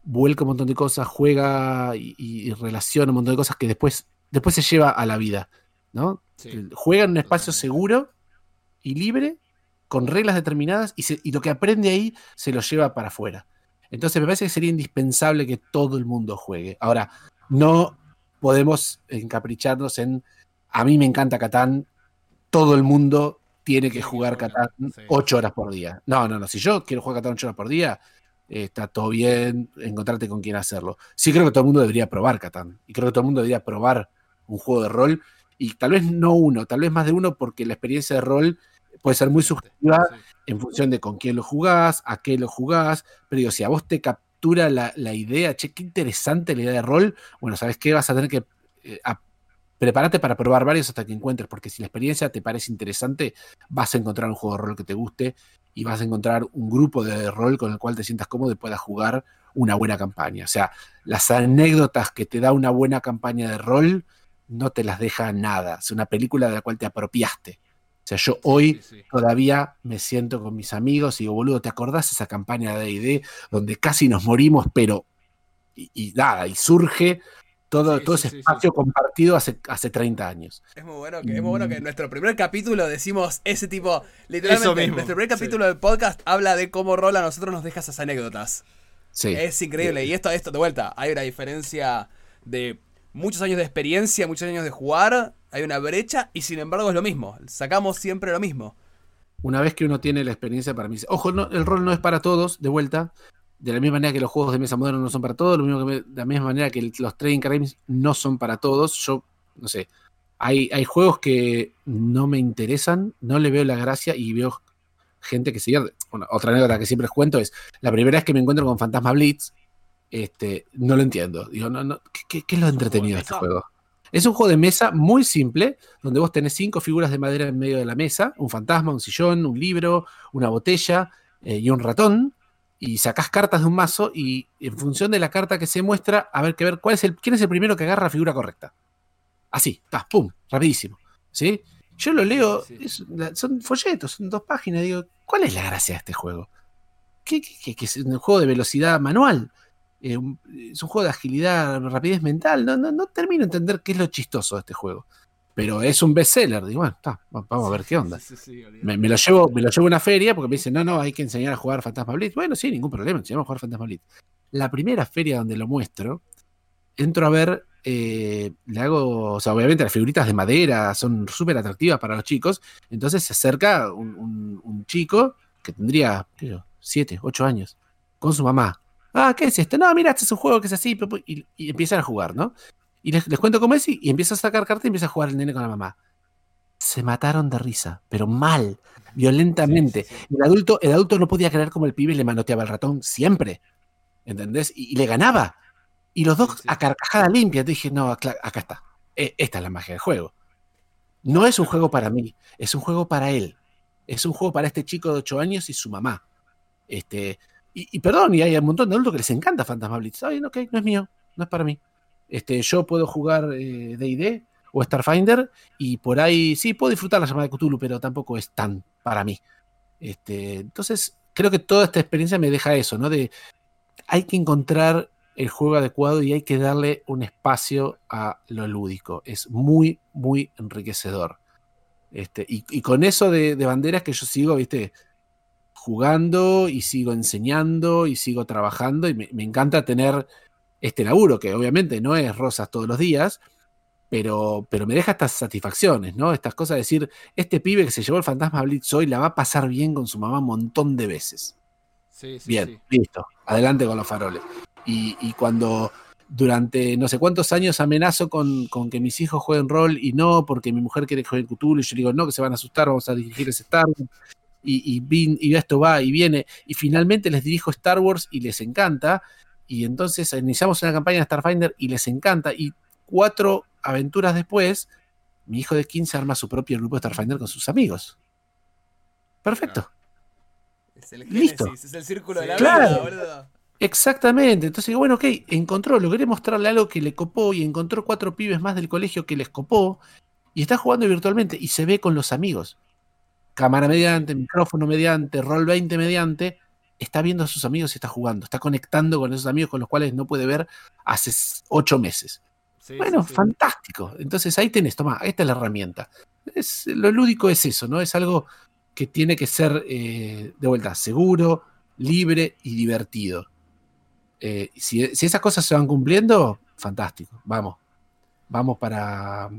vuelca un montón de cosas, juega y, relaciona un montón de cosas que después, después se lleva a la vida, ¿no? juega en un espacio seguro y libre, con reglas determinadas, y, lo que aprende ahí se lo lleva para afuera. Entonces me parece que sería indispensable que todo el mundo juegue. Ahora, no podemos encapricharnos en, a mí me encanta Catán, todo el mundo tiene que jugar Catán ocho horas por día. No, no, no. Si yo quiero jugar Catán ocho horas por día, está todo bien, encontrarte con quién hacerlo. Sí creo que todo el mundo debería probar Catán. Y creo que todo el mundo debería probar un juego de rol. Y tal vez no uno, tal vez más de uno, porque la experiencia de rol puede ser muy subjetiva en función de con quién lo jugás, a qué lo jugás. Pero digo, si a vos te captura la, idea, che, qué interesante la idea de rol, bueno, ¿sabes qué? Vas a tener que eh, prepárate para probar varios hasta que encuentres, porque si la experiencia te parece interesante, vas a encontrar un juego de rol que te guste y vas a encontrar un grupo de rol con el cual te sientas cómodo y puedas jugar una buena campaña. O sea, las anécdotas que te da una buena campaña de rol no te las deja nada. Es una película de la cual te apropiaste. O sea, yo hoy todavía me siento con mis amigos y digo, boludo, ¿te acordás esa campaña de D&D donde casi nos morimos, pero... y nada, y surge todo, todo ese espacio compartido hace, hace 30 años. Es muy, bueno que, es muy bueno que en nuestro primer capítulo decimos ese tipo, literalmente, nuestro primer capítulo del podcast habla de cómo Rola a nosotros nos deja esas anécdotas. Sí. Es increíble. Y esto, esto, de vuelta, hay una diferencia de muchos años de experiencia, muchos años de jugar, hay una brecha y sin embargo es lo mismo. Sacamos siempre lo mismo. Una vez que uno tiene la experiencia para mí, ojo, no, el rol no es para todos, de vuelta, de la misma manera que los juegos de mesa modernos no son para todos, lo mismo que de la misma manera que los trading games no son para todos. Yo, no sé, hay, hay juegos que no me interesan, no le veo la gracia y veo gente que se Bueno, otra anécdota que siempre les cuento es, la primera vez que me encuentro con Fantasma Blitz, este, no lo entiendo. Digo, no, no, ¿qué, es lo entretenido de este juego? Es un juego de mesa muy simple, donde vos tenés cinco figuras de madera en medio de la mesa, un fantasma, un sillón, un libro, una botella eh, y un ratón y sacás cartas de un mazo y en función de la carta que se muestra, a ver, que ver cuál es el, quién es el primero que agarra la figura correcta. Así, ta, pum, rapidísimo. ¿Sí? Yo lo leo, son folletos, son dos páginas, digo, ¿cuál es la gracia de este juego? ¿Qué, es un juego de velocidad manual? Eh, es un juego de agilidad, rapidez mental. No, no, no termino de entender qué es lo chistoso de este juego pero es un bestseller. Digo, bueno, vamos a ver qué onda. me, lo llevo, me lo llevo a una feria porque me dicen, no, no, hay que enseñar a jugar Fantasma Blitz. Bueno, sí, ningún problema, enseñamos a jugar Fantasma Blitz. La primera feria donde lo muestro, entro a ver, eh, le hago, o sea, obviamente las figuritas de madera son súper atractivas para los chicos. Entonces se acerca un, chico que tendría, qué sé yo, 7, 8 años, con su mamá. Ah, ¿qué es esto? No, mira, este es un juego que es así, y, y empiezan a jugar, ¿no? Y les, cuento cómo es y, empieza a sacar cartas y empieza a jugar el nene con la mamá. Se mataron de risa, pero mal, violentamente. El, adulto, el adulto no podía creer como el pibe le manoteaba el ratón siempre. ¿Entendés? Y, le ganaba. Y los dos a carcajada limpia. Te dije, no, acá está. E, esta es la magia del juego. No es un juego para mí, es un juego para él. Es un juego para este chico de 8 años y su mamá. Este, y, y perdón, y hay un montón de adultos que les encanta Fantasma Blitz. Ay, no, ok, no es mío, no es para mí. Este, yo puedo jugar eh, DD o Starfinder y por ahí sí puedo disfrutar la llamada de Cthulhu, pero tampoco es tan para mí. Este, entonces, creo que toda esta experiencia me deja eso, ¿no? De hay que encontrar el juego adecuado y hay que darle un espacio a lo lúdico. Es muy, muy enriquecedor. Este, y, y con eso de, de banderas que yo sigo, viste, jugando y sigo enseñando y sigo trabajando y me encanta tener este laburo, que obviamente no es rosas todos los días, pero, pero me deja estas satisfacciones, ¿no? Estas cosas de decir, este pibe que se llevó el fantasma Blitz hoy la va a pasar bien con su mamá un montón de veces. Sí, sí, Bien, sí. listo, adelante con los faroles. Y, y cuando durante no sé cuántos años amenazo con, con que mis hijos jueguen rol y no, porque mi mujer quiere que jueguen Cthulhu, y yo digo, no, que se van a asustar, vamos a dirigir ese Star Wars. Y, y esto va y viene. Y finalmente les dirijo Star Wars y les encanta. Y entonces iniciamos una campaña de Starfinder y les encanta. Y cuatro aventuras después, mi hijo de 15 arma su propio grupo de Starfinder con sus amigos. Perfecto. Es el Listo. Es el círculo de la Claro. vida, boludo. Exactamente. Entonces bueno, ok, encontró, logré mostrarle algo que le copó y encontró cuatro pibes más del colegio que les copó y está jugando virtualmente y se ve con los amigos. Cámara mediante, micrófono mediante, rol 20 mediante, está viendo a sus amigos y está jugando, está conectando con esos amigos con los cuales no puede ver hace ocho meses. Sí, Bueno, sí, sí. fantástico. Entonces ahí tenés, toma, esta es la herramienta. Es, lo lúdico es eso, ¿no? Es algo que tiene que ser, eh, de vuelta, seguro, libre y divertido. Eh, si, si esas cosas se van cumpliendo, fantástico. Vamos. Vamos para,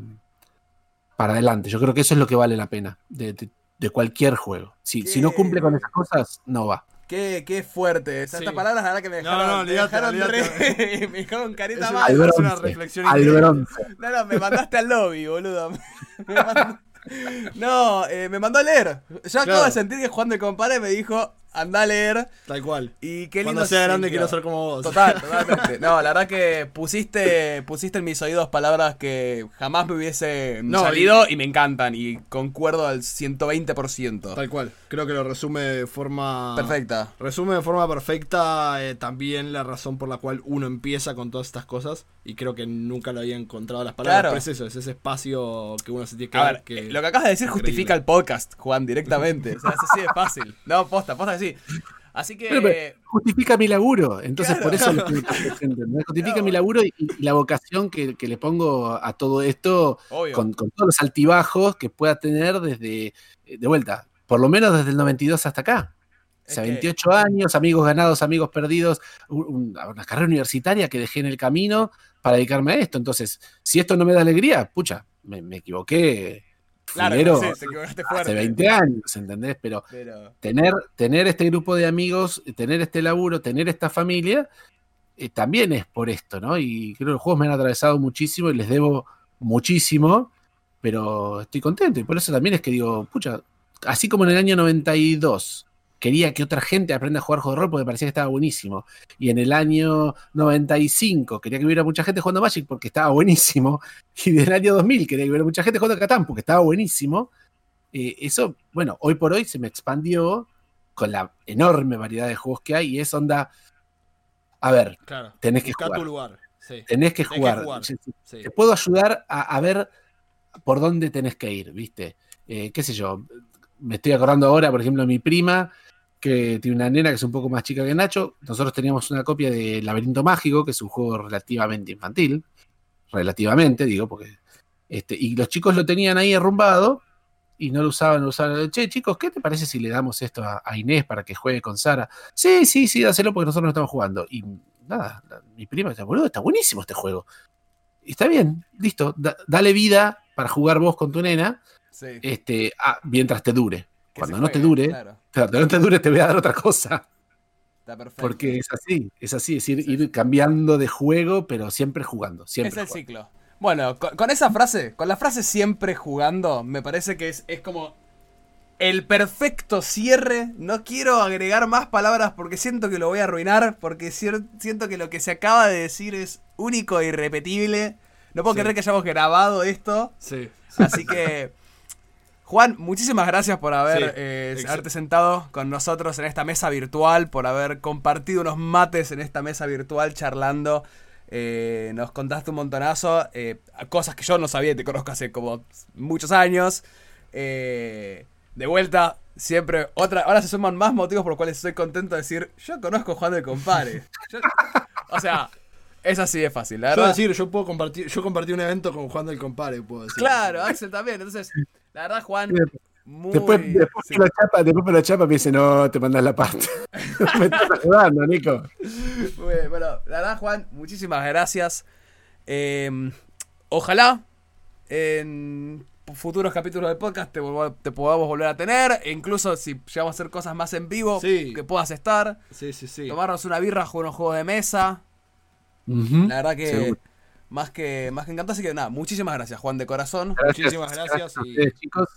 para adelante. Yo creo que eso es lo que vale la pena de, de- de cualquier juego. Si, si no cumple con esas cosas, no va. Qué, qué fuerte. Estas Sí. palabras, la verdad que me No, dejaron, no, me olvídate, dejaron re- me dejaron carita Es mal. Al es una bronce, reflexión Al bronce. No, no, me mandaste al lobby, boludo. Me mandó- No, eh, me mandó a leer. Yo acabo Claro. de sentir que Juan de Compare me dijo, anda a leer. Tal cual. Y qué lindo Cuando sea grande quiero ser como vos. Total, totalmente. No, la verdad que pusiste, pusiste en mis oídos palabras que jamás me hubiese No, salido y... me encantan. Y concuerdo al 120%. Tal cual. Creo que lo resume de forma. Perfecta. Resume de forma perfecta eh, también la razón por la cual uno empieza con todas estas cosas. Y creo que nunca lo había encontrado las palabras. Claro. Pero es eso, es ese espacio que uno se tiene que A ver, que... eh, lo que acabas de decir increíble. justifica el podcast, Juan, directamente. O sea, es así de fácil. No, posta, posta Así que. Pero, pero, justifica mi laburo. Entonces, Claro. por eso. Justifica Claro. mi laburo y, y la vocación que, que le pongo a todo esto con, con todos los altibajos que pueda tener desde, eh, de vuelta, por lo menos desde el 92 hasta acá. O sea, que- 28 años, amigos ganados, amigos perdidos, un- un- una carrera universitaria que dejé en el camino para dedicarme a esto. Entonces, si esto no me da alegría, pucha, me, me equivoqué. Claro, sí, te hace 20 años, ¿entendés? Pero Pero. tener, tener este grupo de amigos, tener este laburo, tener esta familia, eh, también es por esto, ¿no? Y creo que los juegos me han atravesado muchísimo y les debo muchísimo, pero estoy contento y por eso también es que digo, pucha, así como en el año 92 quería que otra gente aprenda a jugar juego de rol porque parecía que estaba buenísimo, y en el año 95 quería que hubiera mucha gente jugando Magic porque estaba buenísimo, y del año 2000 quería que hubiera mucha gente jugando Catán porque estaba buenísimo, eh, eso, bueno, hoy por hoy se me expandió con la enorme variedad de juegos que hay y es onda, a ver, Claro. tenés que jugar. tu lugar. Sí. tenés que Tenés jugar. sí. Te puedo ayudar a, a ver por dónde tenés que ir, ¿viste? Eh, qué sé yo, me estoy acordando ahora, por ejemplo, mi prima, que tiene una nena que es un poco más chica que Nacho, nosotros teníamos una copia de Laberinto Mágico, que es un juego relativamente infantil, relativamente, digo, porque... Este, y los chicos lo tenían ahí arrumbado y no lo usaban, lo usaban. Che, chicos, ¿qué te parece si le damos esto a, a Inés para que juegue con Sara? Sí, sí, sí, dáselo porque nosotros no estamos jugando. Y nada, la- mi prima dice, boludo, está buenísimo este juego. Y está bien, listo, da- dale vida para jugar vos con tu nena, Sí. este, mientras te dure. que Cuando no te dure, Claro, cuando no te dure te voy a dar otra cosa. está perfecto. Porque es así, es así, es ir, Sí, ir cambiando de juego, pero siempre jugando, es siempre. el jugando. ciclo. Bueno, con, con esa frase, con la frase siempre jugando, me parece que es, es como el perfecto cierre. No quiero agregar más palabras porque siento que lo voy a arruinar, porque siento que lo que se acaba de decir es único e irrepetible. No puedo Sí. creer que hayamos grabado esto. Sí. Así que, Juan, muchísimas gracias por haber Sí, eh, haberte sentado con nosotros en esta mesa virtual, por haber compartido unos mates en esta mesa virtual charlando. Eh, nos contaste un montonazo, eh, cosas que yo no sabía, te conozco hace como muchos años. Eh, de vuelta, siempre otra. Ahora se suman más motivos por los cuales estoy contento de decir, yo conozco a Juan del Compare. Yo- o sea, es así de fácil, la Yo verdad. decir, yo puedo compartir, yo compartí un evento con Juan del Compare, puedo decir. Claro, Axel también. Entonces, la verdad, Juan, muy. Después, después, sí. me lo chapa, después me lo chapa me dice, no, te mandas la pasta. me estás ayudando, Nico. Muy bien, bueno, la verdad, Juan, muchísimas gracias. Eh, ojalá en futuros capítulos del podcast te, podamos volver a tener. E incluso si llegamos a hacer cosas más en vivo, Sí. que puedas estar. Sí, sí, sí. Tomarnos una birra, jugar unos juegos de mesa. La verdad que Seguro. Más que más que encantado. Así que nada, muchísimas gracias, Juan, de corazón. Muchísimas gracias y- chicos.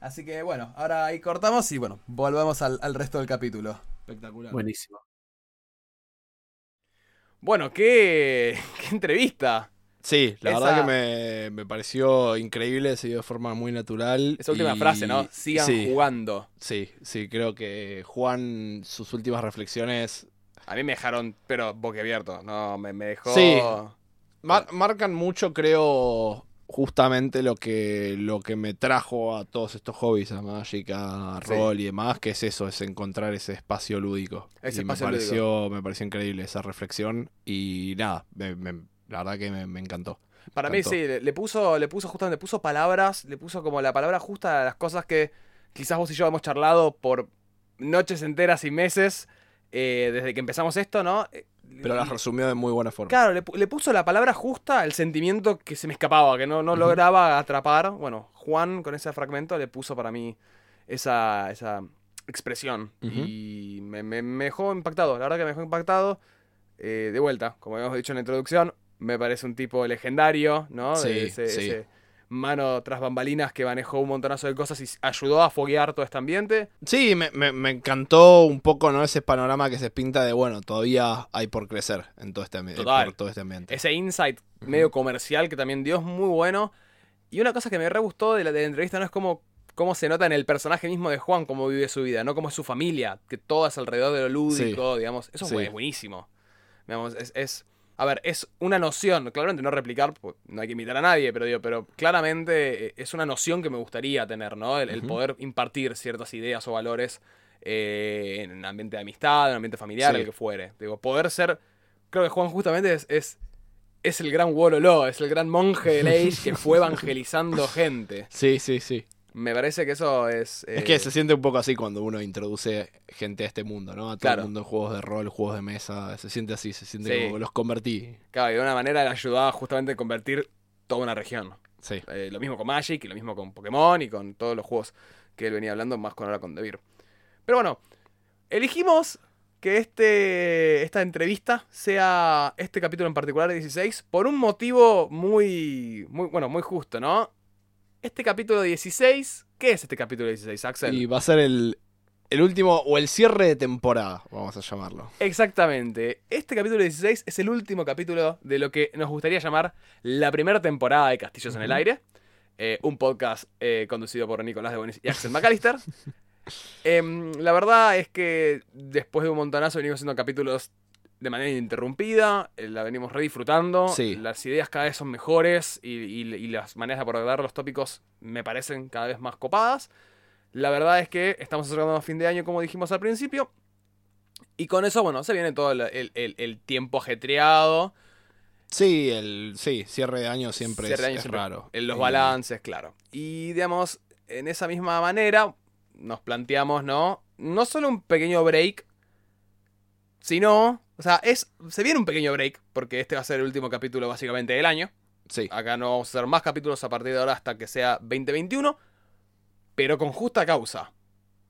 Así que bueno, ahora ahí cortamos y bueno, volvemos al, al resto del capítulo. Espectacular. Buenísimo. Bueno, qué, qué entrevista. Sí, la Esa- verdad que me, me pareció increíble, se dio de forma muy natural. Esa última y- frase, ¿no? Sigan sí, jugando. Sí, sí, creo que Juan, sus últimas reflexiones A mí me dejaron, pero boquiabierto. No, me, me dejó. Sí. Mar- marcan mucho, creo, justamente lo que, lo que me trajo a todos estos hobbies, a Magic, a Sí. rol y demás, que es eso, es encontrar ese espacio lúdico. Ese y espacio me pareció, me pareció increíble esa reflexión y nada, me- me- la verdad que me, encantó. Para mí sí, le, le puso, le puso justamente, le puso palabras, le puso como la palabra justa a las cosas que quizás vos y yo hemos charlado por noches enteras y meses eh, desde que empezamos esto, ¿no? Pero las resumió de muy buena forma. Claro, le, le puso la palabra justa al sentimiento que se me escapaba, que no, no lograba atrapar. Bueno, Juan con ese fragmento le puso para mí esa, esa expresión. Ujú. Y me, me- me dejó impactado, la verdad que me dejó impactado. Eh, de vuelta, como habíamos dicho en la introducción, me parece un tipo legendario, ¿no? Sí, De ese, sí. ese mano tras bambalinas que manejó un montonazo de cosas y ayudó a foguear todo este ambiente. Sí, me, me- me encantó un poco ¿no? ese panorama que se pinta de, bueno, todavía hay por crecer en todo este, ambi- Total. por todo este ambiente. Ese insight medio comercial que también dio es muy bueno. Y una cosa que me re gustó de la, de la entrevista no es como cómo se nota en el personaje mismo de Juan, cómo vive su vida, no cómo es su familia, que todo es alrededor de lo lúdico, digamos. Eso Sí. fue buenísimo. Digamos, es, es- a ver, es una noción, claramente no replicar, pues, no hay que imitar a nadie, pero digo, pero claramente eh, es una noción que me gustaría tener, ¿no? El, poder impartir ciertas ideas o valores eh, en un ambiente de amistad, en un ambiente familiar, Sí. el que fuere. Digo, poder ser, creo que Juan justamente es, es es el gran Wololo, es el gran monje de Age que fue evangelizando gente. Sí, sí, sí. Me parece que eso es. Es eh, que se siente un poco así cuando uno introduce gente a este mundo, ¿no? A todo Claro. el mundo de juegos de rol, juegos de mesa. Se siente así, se siente Sí. como los convertí. Claro, y de una manera le ayudaba justamente a convertir toda una región. Sí. Eh, lo mismo con Magic y lo mismo con Pokémon y con todos los juegos que él venía hablando, más con ahora con Devir. Pero bueno, elegimos que este, esta entrevista sea este capítulo en particular de 16 por un motivo muy, muy, bueno, muy justo, ¿no? Este capítulo 16, ¿qué es este capítulo 16, Axel? Y va a ser el, el último o el cierre de temporada, vamos a llamarlo. Exactamente. Este capítulo 16 es el último capítulo de lo que nos gustaría llamar la primera temporada de Castillos en el. Aire. Eh, un podcast eh, conducido por Nicolás de Bonis y Axel McAllister. Em, la verdad es que después de un montonazo venimos haciendo capítulos de manera ininterrumpida, eh, la venimos re disfrutando, Sí. las ideas cada vez son mejores y, y- y las maneras de abordar los tópicos me parecen cada vez más copadas. La verdad es que estamos acercando a fin de año como dijimos al principio. Y con eso, bueno, se viene todo el, el- el- el tiempo ajetreado. Sí, el sí, cierre de año siempre Cierre de es, año es siempre- raro. En los balances, claro. Y digamos, en esa misma manera, nos planteamos, ¿no? No solo un pequeño break, sino. O sea, es. Se viene un pequeño break, porque este va a ser el último capítulo básicamente del año. Sí, Acá no vamos a hacer más capítulos a partir de ahora hasta que sea 2021. Pero con justa causa.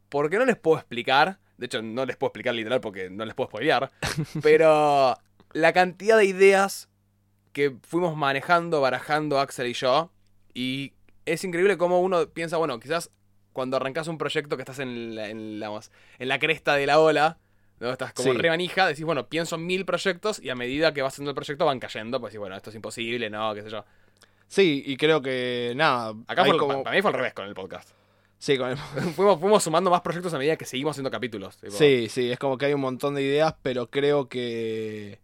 Porque no les puedo explicar. De hecho, no les puedo explicar literal porque no les puedo spoilear. pero la cantidad de ideas que fuimos manejando, barajando Axel y yo. Y es increíble cómo uno piensa, bueno, quizás cuando arrancas un proyecto que estás en la, en la- en la cresta de la ola, ¿no? estás como Sí. re manija, decís, bueno, pienso en mil proyectos y a medida que vas haciendo el proyecto van cayendo, pues decís, bueno, esto es imposible, no, qué sé yo. Sí, y creo que nada. Acá fue, como- para mí fue al revés con el podcast. Sí, con el- fuimos, fuimos sumando más proyectos a medida que seguimos haciendo capítulos. tipo. sí, sí, es como que hay un montón de ideas, pero creo que.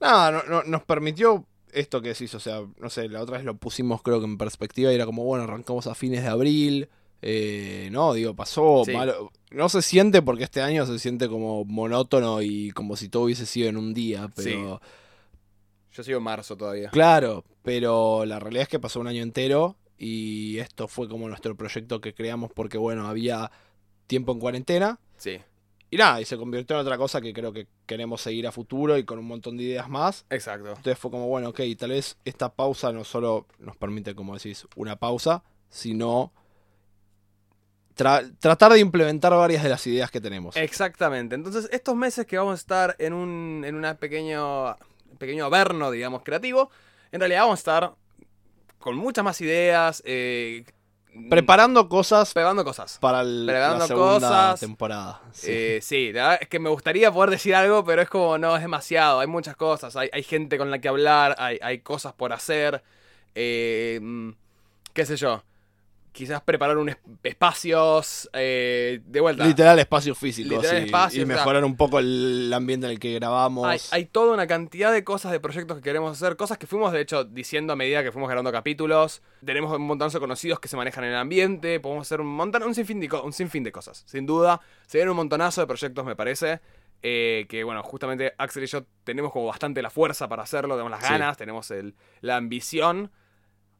Nada, no, no- nos permitió esto que decís, o sea, no sé, la otra vez lo pusimos creo que en perspectiva y era como, bueno, arrancamos a fines de abril. Eh, no, digo, pasó Sí. malo. No se siente porque este año se siente como monótono y como si todo hubiese sido en un día, pero. Yo sigo en marzo todavía. Claro, pero la realidad es que pasó un año entero y esto fue como nuestro proyecto que creamos porque, bueno, había tiempo en cuarentena Sí, y nada, y se convirtió en otra cosa que creo que queremos seguir a futuro y con un montón de ideas más. exacto. Entonces fue como, bueno, ok, tal vez esta pausa no solo nos permite, como decís, una pausa, sino tra- tratar de implementar varias de las ideas que tenemos. Exactamente. Entonces, estos meses que vamos a estar en un en una pequeño, pequeño averno, digamos, creativo, en realidad vamos a estar con muchas más ideas, eh, Preparando cosas pegando cosas. para el- Preparando la segunda cosas. temporada. Sí. Eh, sí, la verdad es que me gustaría poder decir algo, pero es como, no, es demasiado. Hay muchas cosas, hay, hay gente con la que hablar, hay, hay cosas por hacer. eh, qué sé yo. Quizás preparar un es- espacios eh, de vuelta. Literal espacios físicos Literal y, espacios, y o sea- mejorar un poco el ambiente en el que grabamos. Hay, hay toda una cantidad de cosas, de proyectos que queremos hacer, cosas que fuimos de hecho diciendo a medida que fuimos grabando capítulos. Tenemos un montón de conocidos que se manejan en el ambiente, podemos hacer un montón, un sinfín de, un sinfín de cosas, sin duda. Se vienen un montonazo de proyectos, me parece. eh, que bueno, justamente Axel y yo tenemos como bastante la fuerza para hacerlo, tenemos las Sí. ganas, tenemos el, la ambición.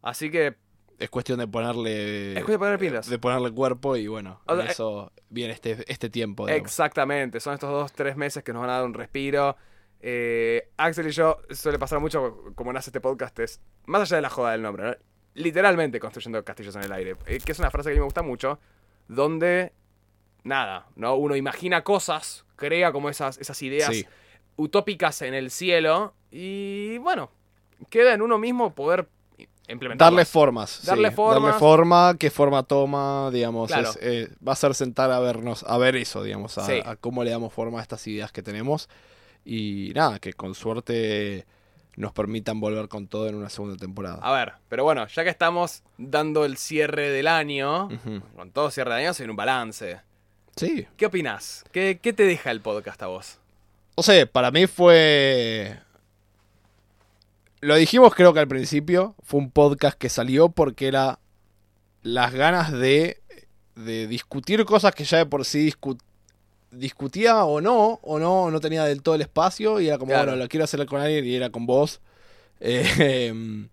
Así que Es cuestión de ponerle. es cuestión de poner pilas. De ponerle cuerpo y bueno, O sea, eso viene este, este tiempo. digamos. Exactamente, son estos dos, tres meses que nos van a dar un respiro. Eh, Axel y yo suele pasar mucho como nace este podcast, es más allá de la joda del nombre, ¿no? literalmente construyendo castillos en el aire, eh, que es una frase que a mí me gusta mucho, donde nada, ¿no? Uno imagina cosas, crea como esas, esas ideas Sí. utópicas en el cielo y bueno, queda en uno mismo poder. Darle formas. sí. Darle formas. Darle forma, qué forma toma, digamos. Claro. es, eh, va a ser sentar a vernos, a ver eso, digamos, a, Sí. a cómo le damos forma a estas ideas que tenemos. Y nada, que con suerte nos permitan volver con todo en una segunda temporada. A ver, pero bueno, ya que estamos dando el cierre del año, con todo cierre de año, viene un balance. Sí. ¿Qué opinás? ¿Qué, ¿Qué te deja el podcast a vos? No sé, para mí fue. Lo dijimos creo que al principio. Fue un podcast que salió porque era las ganas de, de discutir cosas que ya de por sí discu- discutía o no, o no, no tenía del todo el espacio. Y era como, Claro. bueno, lo quiero hacer con alguien y era con vos. Eh,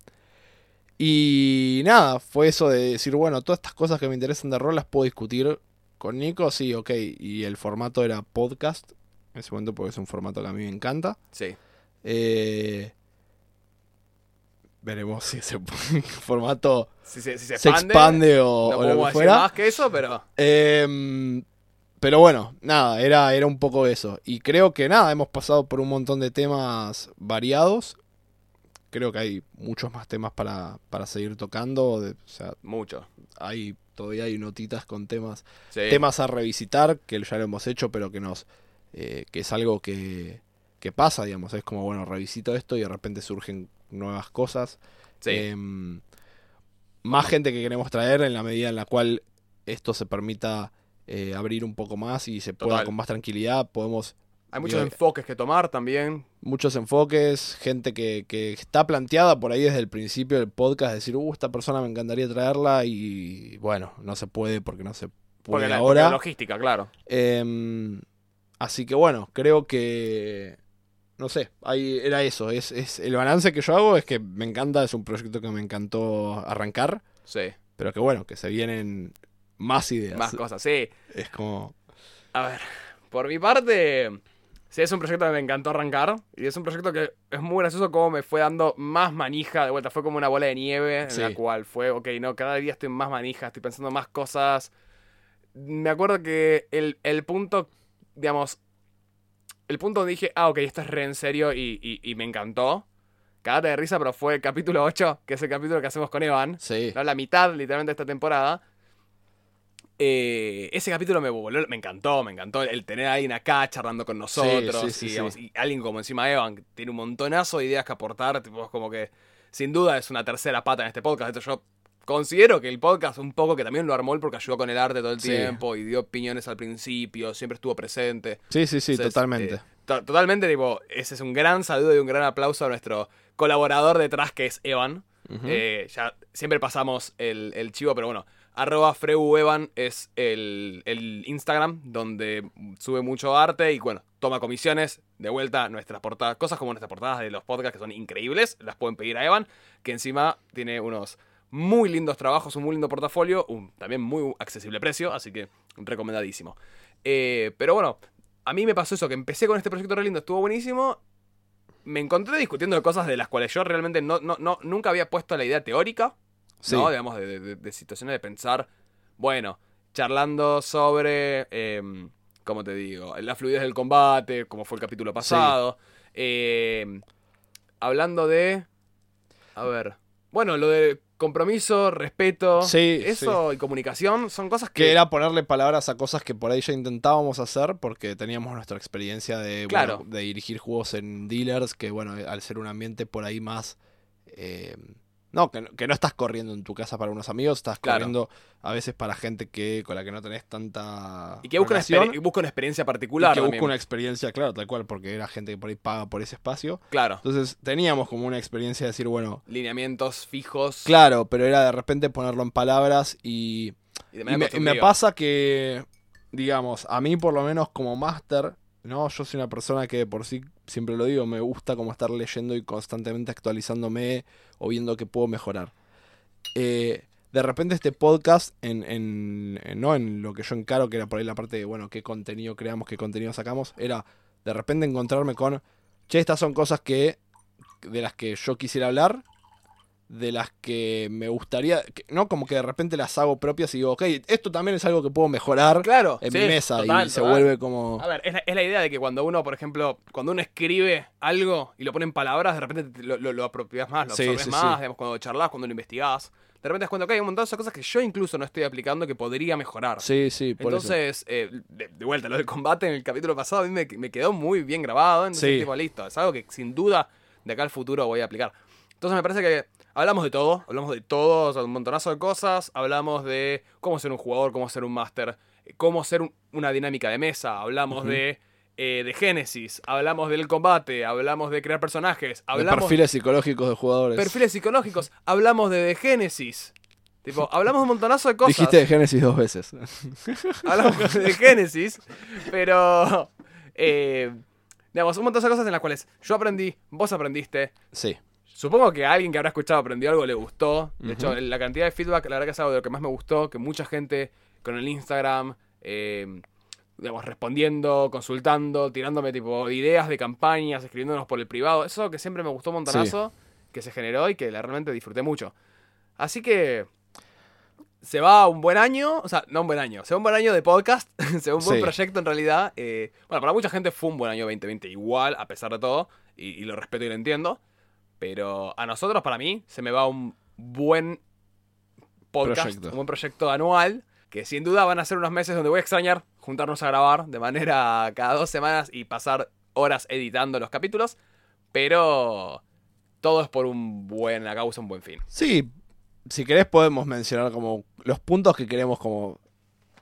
y nada, fue eso de decir, bueno, todas estas cosas que me interesan de rol las puedo discutir con Nico, sí, ok. Y el formato era podcast en ese momento porque es un formato que a mí me encanta. Sí. Eh, veremos si ese formato Si, se- si se se expande, expande, o, no o lo que fuera. más que eso, pero... Eh, pero bueno, nada, era, era un poco eso. Y creo que nada, hemos pasado por un montón de temas variados. Creo que hay muchos más temas para, para seguir tocando. o sea, Mucho. hay, todavía hay notitas con temas Sí. temas a revisitar, que ya lo hemos hecho, pero que nos eh, que es algo que, que pasa, digamos. Es como, bueno, revisito esto y de repente surgen nuevas cosas. Sí. Em, más gente que queremos traer en la medida en la cual esto se permita eh, abrir un poco más y se pueda Total. con más tranquilidad. Podemos Hay muchos digo, enfoques que tomar también. muchos enfoques, gente que, que está planteada por ahí desde el principio del podcast, decir, uh, esta persona me encantaría traerla y bueno, no se puede porque no se puede Porque la, porque ahora. la logística, claro. Em, así que bueno, creo que. No sé, ahí era eso. Es, es, el balance que yo hago es que me encanta, es un proyecto que me encantó arrancar, Sí. pero que bueno, que se vienen más ideas. Más cosas, sí. Es como. A ver, por mi parte, sí es un proyecto que me encantó arrancar. Y es un proyecto que es muy gracioso como me fue dando más manija de vuelta. Fue como una bola de nieve en Sí. la cual fue, ok, no, cada día estoy más manija, estoy pensando más cosas. Me acuerdo que el, el punto, digamos, el punto donde dije, ah, ok, esto es re en serio y, y- y me encantó. Cagate de risa, pero fue el capítulo 8, que es el capítulo que hacemos con Evan. Sí. ¿no? La mitad, literalmente, de esta temporada. Eh, ese capítulo me voló, me encantó, me encantó el tener a alguien acá charlando con nosotros. sí, sí, y, sí. digamos, y alguien como encima Evan, que tiene un montonazo de ideas que aportar. Tipo, como que sin duda es una tercera pata en este podcast. Esto yo considero que el podcast un poco que también lo armó él porque ayudó con el arte todo el Sí. tiempo y dio opiniones al principio, siempre estuvo presente. Sí, sí, sí, Entonces, totalmente. eh, to- totalmente, tipo, ese es un gran saludo y un gran aplauso a nuestro colaborador detrás que es Evan. Eh, ya siempre pasamos el, el chivo, pero bueno, arroba freuevan es el, el Instagram donde sube mucho arte y bueno, toma comisiones. De vuelta, nuestras portadas, cosas como nuestras portadas de los podcasts que son increíbles, las pueden pedir a Evan, que encima tiene unos muy lindos trabajos, un muy lindo portafolio, un también muy accesible precio, así que recomendadísimo. Eh, pero bueno, a mí me pasó eso, que empecé con este proyecto re lindo, estuvo buenísimo. Me encontré discutiendo de cosas de las cuales yo realmente no, no, no, nunca había puesto la idea teórica, Sí. ¿no? Digamos, de, de- de situaciones de pensar, bueno, charlando sobre, eh, ¿cómo te digo? La fluidez del combate, como fue el capítulo pasado. Eh, hablando de, a ver, bueno, lo de compromiso, respeto, Sí, eso y comunicación son cosas que... Que era ponerle palabras a cosas que por ahí ya intentábamos hacer porque teníamos nuestra experiencia de, bueno, Claro. de dirigir juegos en dealers, que bueno, al ser un ambiente por ahí más... eh, no, que, no- que no estás corriendo en tu casa para unos amigos, estás Claro. corriendo a veces para gente que con la que no tenés tanta y que busca una, relación, y busca una experiencia y particular. que busca una experiencia, claro, tal cual, porque era gente que por ahí paga por ese espacio. Claro, Entonces teníamos como una experiencia de decir, bueno, lineamientos fijos. claro, pero era de repente ponerlo en palabras y Y de Y me, y me pasa que, digamos, a mí por lo menos como máster, ¿no? Yo soy una persona que por sí, siempre lo digo, me gusta como estar leyendo y constantemente actualizándome o viendo que puedo mejorar. Eh, de repente este podcast, en, en, en- no en lo que yo encaro, que era por ahí la parte de, bueno, qué contenido creamos, qué contenido sacamos, era de repente encontrarme con, che, estas son cosas que, de las que yo quisiera hablar, de las que me gustaría, no como que de repente las hago propias y digo, ok, esto también es algo que puedo mejorar Claro, en sí, mi mesa total, y se total. vuelve como... A ver, es la, es la idea de que cuando uno, por ejemplo, cuando uno escribe algo y lo pone en palabras, de repente te- lo, lo, lo apropias más, lo Sí, absorbes sí, más, digamos, cuando charlas, cuando lo investigás. De repente das cuenta que hay un montón de esas cosas que yo incluso no estoy aplicando que podría mejorar. Sí, sí, por eso. Entonces, eh, de, de vuelta, lo del combate en el capítulo pasado a mí me, me quedó muy bien grabado. Entonces, tipo, listo. Es algo que sin duda de acá al futuro voy a aplicar. Entonces, me parece que hablamos de todo. Hablamos de todo, un montonazo de cosas. Hablamos de cómo ser un jugador, cómo ser un máster, eh, cómo ser un- una dinámica de mesa. Hablamos de, eh, de Génesis. Hablamos del combate. Hablamos de crear personajes. De Hablamos perfiles psicológicos de jugadores. perfiles psicológicos. Hablamos de, de Génesis. Tipo, hablamos de un montonazo de cosas. Dijiste de Génesis dos veces. hablamos de Génesis, pero. eh, digamos, un montón de cosas en las cuales yo aprendí, vos aprendiste. Sí. Supongo que a alguien que habrá escuchado aprendió algo le gustó. De hecho, la cantidad de feedback, la verdad que es algo de lo que más me gustó, que mucha gente con el Instagram, eh, digamos, respondiendo, consultando, tirándome tipo ideas de campañas, escribiéndonos por el privado. Eso que siempre me gustó un montonazo, que se generó y que la- realmente disfruté mucho. Así que se va un buen año, o sea, no un buen año, se va un buen año de podcast, se va un buen Sí. proyecto en realidad. eh, bueno, para mucha gente fue un buen año 2020 igual, a pesar de todo, y, y lo respeto y lo entiendo. Pero a nosotros, para mí, se me va un buen podcast, Proyecto. un buen proyecto anual, que sin duda van a ser unos meses donde voy a extrañar juntarnos a grabar de manera cada dos semanas y pasar horas editando los capítulos, pero todo es por un buen, la causa, un buen fin. Sí, si querés podemos mencionar como los puntos que queremos como,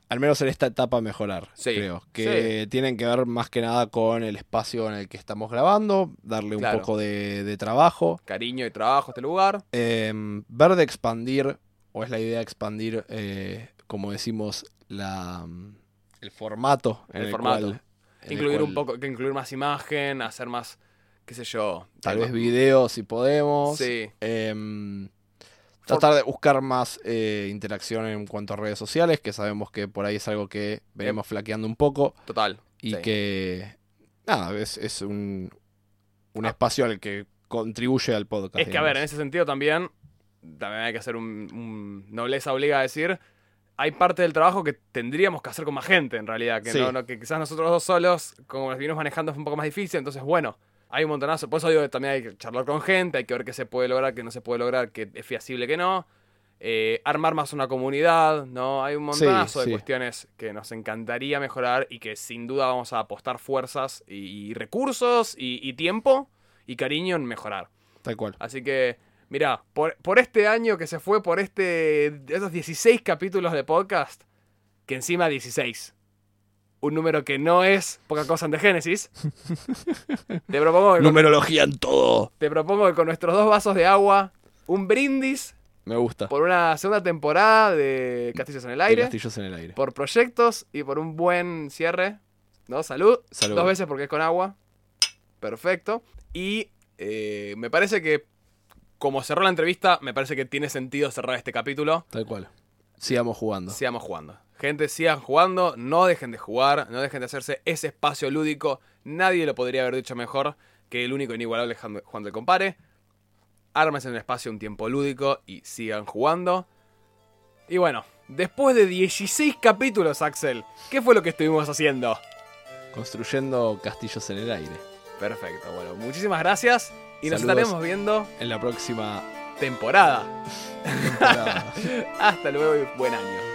al menos en esta etapa, mejorar. Sí, Creo. Que tienen que ver más que nada con el espacio en el que estamos grabando, darle un poco de, de trabajo. Cariño y trabajo a este lugar. Em, ver de expandir, o es la idea de expandir, eh, como decimos, la, el formato. En El el, formato. cual- en el incluir un poco, que incluir más imagen, hacer más, qué sé yo. Tal vez videos si podemos. Sí. Em, tratar de buscar más eh, interacción en cuanto a redes sociales, que sabemos que por ahí es algo que venimos flaqueando un poco Total. y sí. que, nada, es, es un, un Ah. espacio al que contribuye al podcast. Es que, a ver, en ese sentido también, también hay que hacer un, un- nobleza obliga a decir, hay parte del trabajo que tendríamos que hacer con más gente, en realidad, que, Sí. no, no- que quizás nosotros dos solos, como nos vinimos manejando, es un poco más difícil, entonces, bueno, hay un montonazo, por eso digo que también hay que charlar con gente, hay que ver qué se puede lograr, qué no se puede lograr, qué es feasible, qué no, eh, armar más una comunidad, ¿no? Hay un montonazo Sí, de sí. cuestiones que nos encantaría mejorar y que sin duda vamos a apostar fuerzas y, y recursos y, y tiempo y cariño en mejorar. Tal cual. Así que Mirá, por, por este año que se fue, por este esos 16 capítulos de podcast, que encima 16. Un número que no es poca cosa en The Génesis. Te propongo, que con, Numerología en todo. te propongo que con nuestros dos vasos de agua, un brindis Me gusta. por una segunda temporada de Castillos en el De Aire, Castillos en el aire. por proyectos y por un buen cierre. ¿No? Salud. Salud. Dos veces porque es con agua. Perfecto. Y eh, me parece que, como cerró la entrevista, me parece que tiene sentido cerrar este capítulo. Tal cual. Sigamos jugando. Sigamos jugando. Gente, sigan jugando, no dejen de jugar, no dejen de hacerse ese espacio lúdico. Nadie lo podría haber dicho mejor que el único inigualable Juan del Compare. Ármense en el espacio un tiempo lúdico y sigan jugando. Y bueno, después de 16 capítulos, Axel, ¿qué fue lo que estuvimos haciendo? Construyendo castillos en el aire. Perfecto, bueno, muchísimas gracias y nos estaremos viendo En la próxima temporada. temporada. Hasta luego y buen año.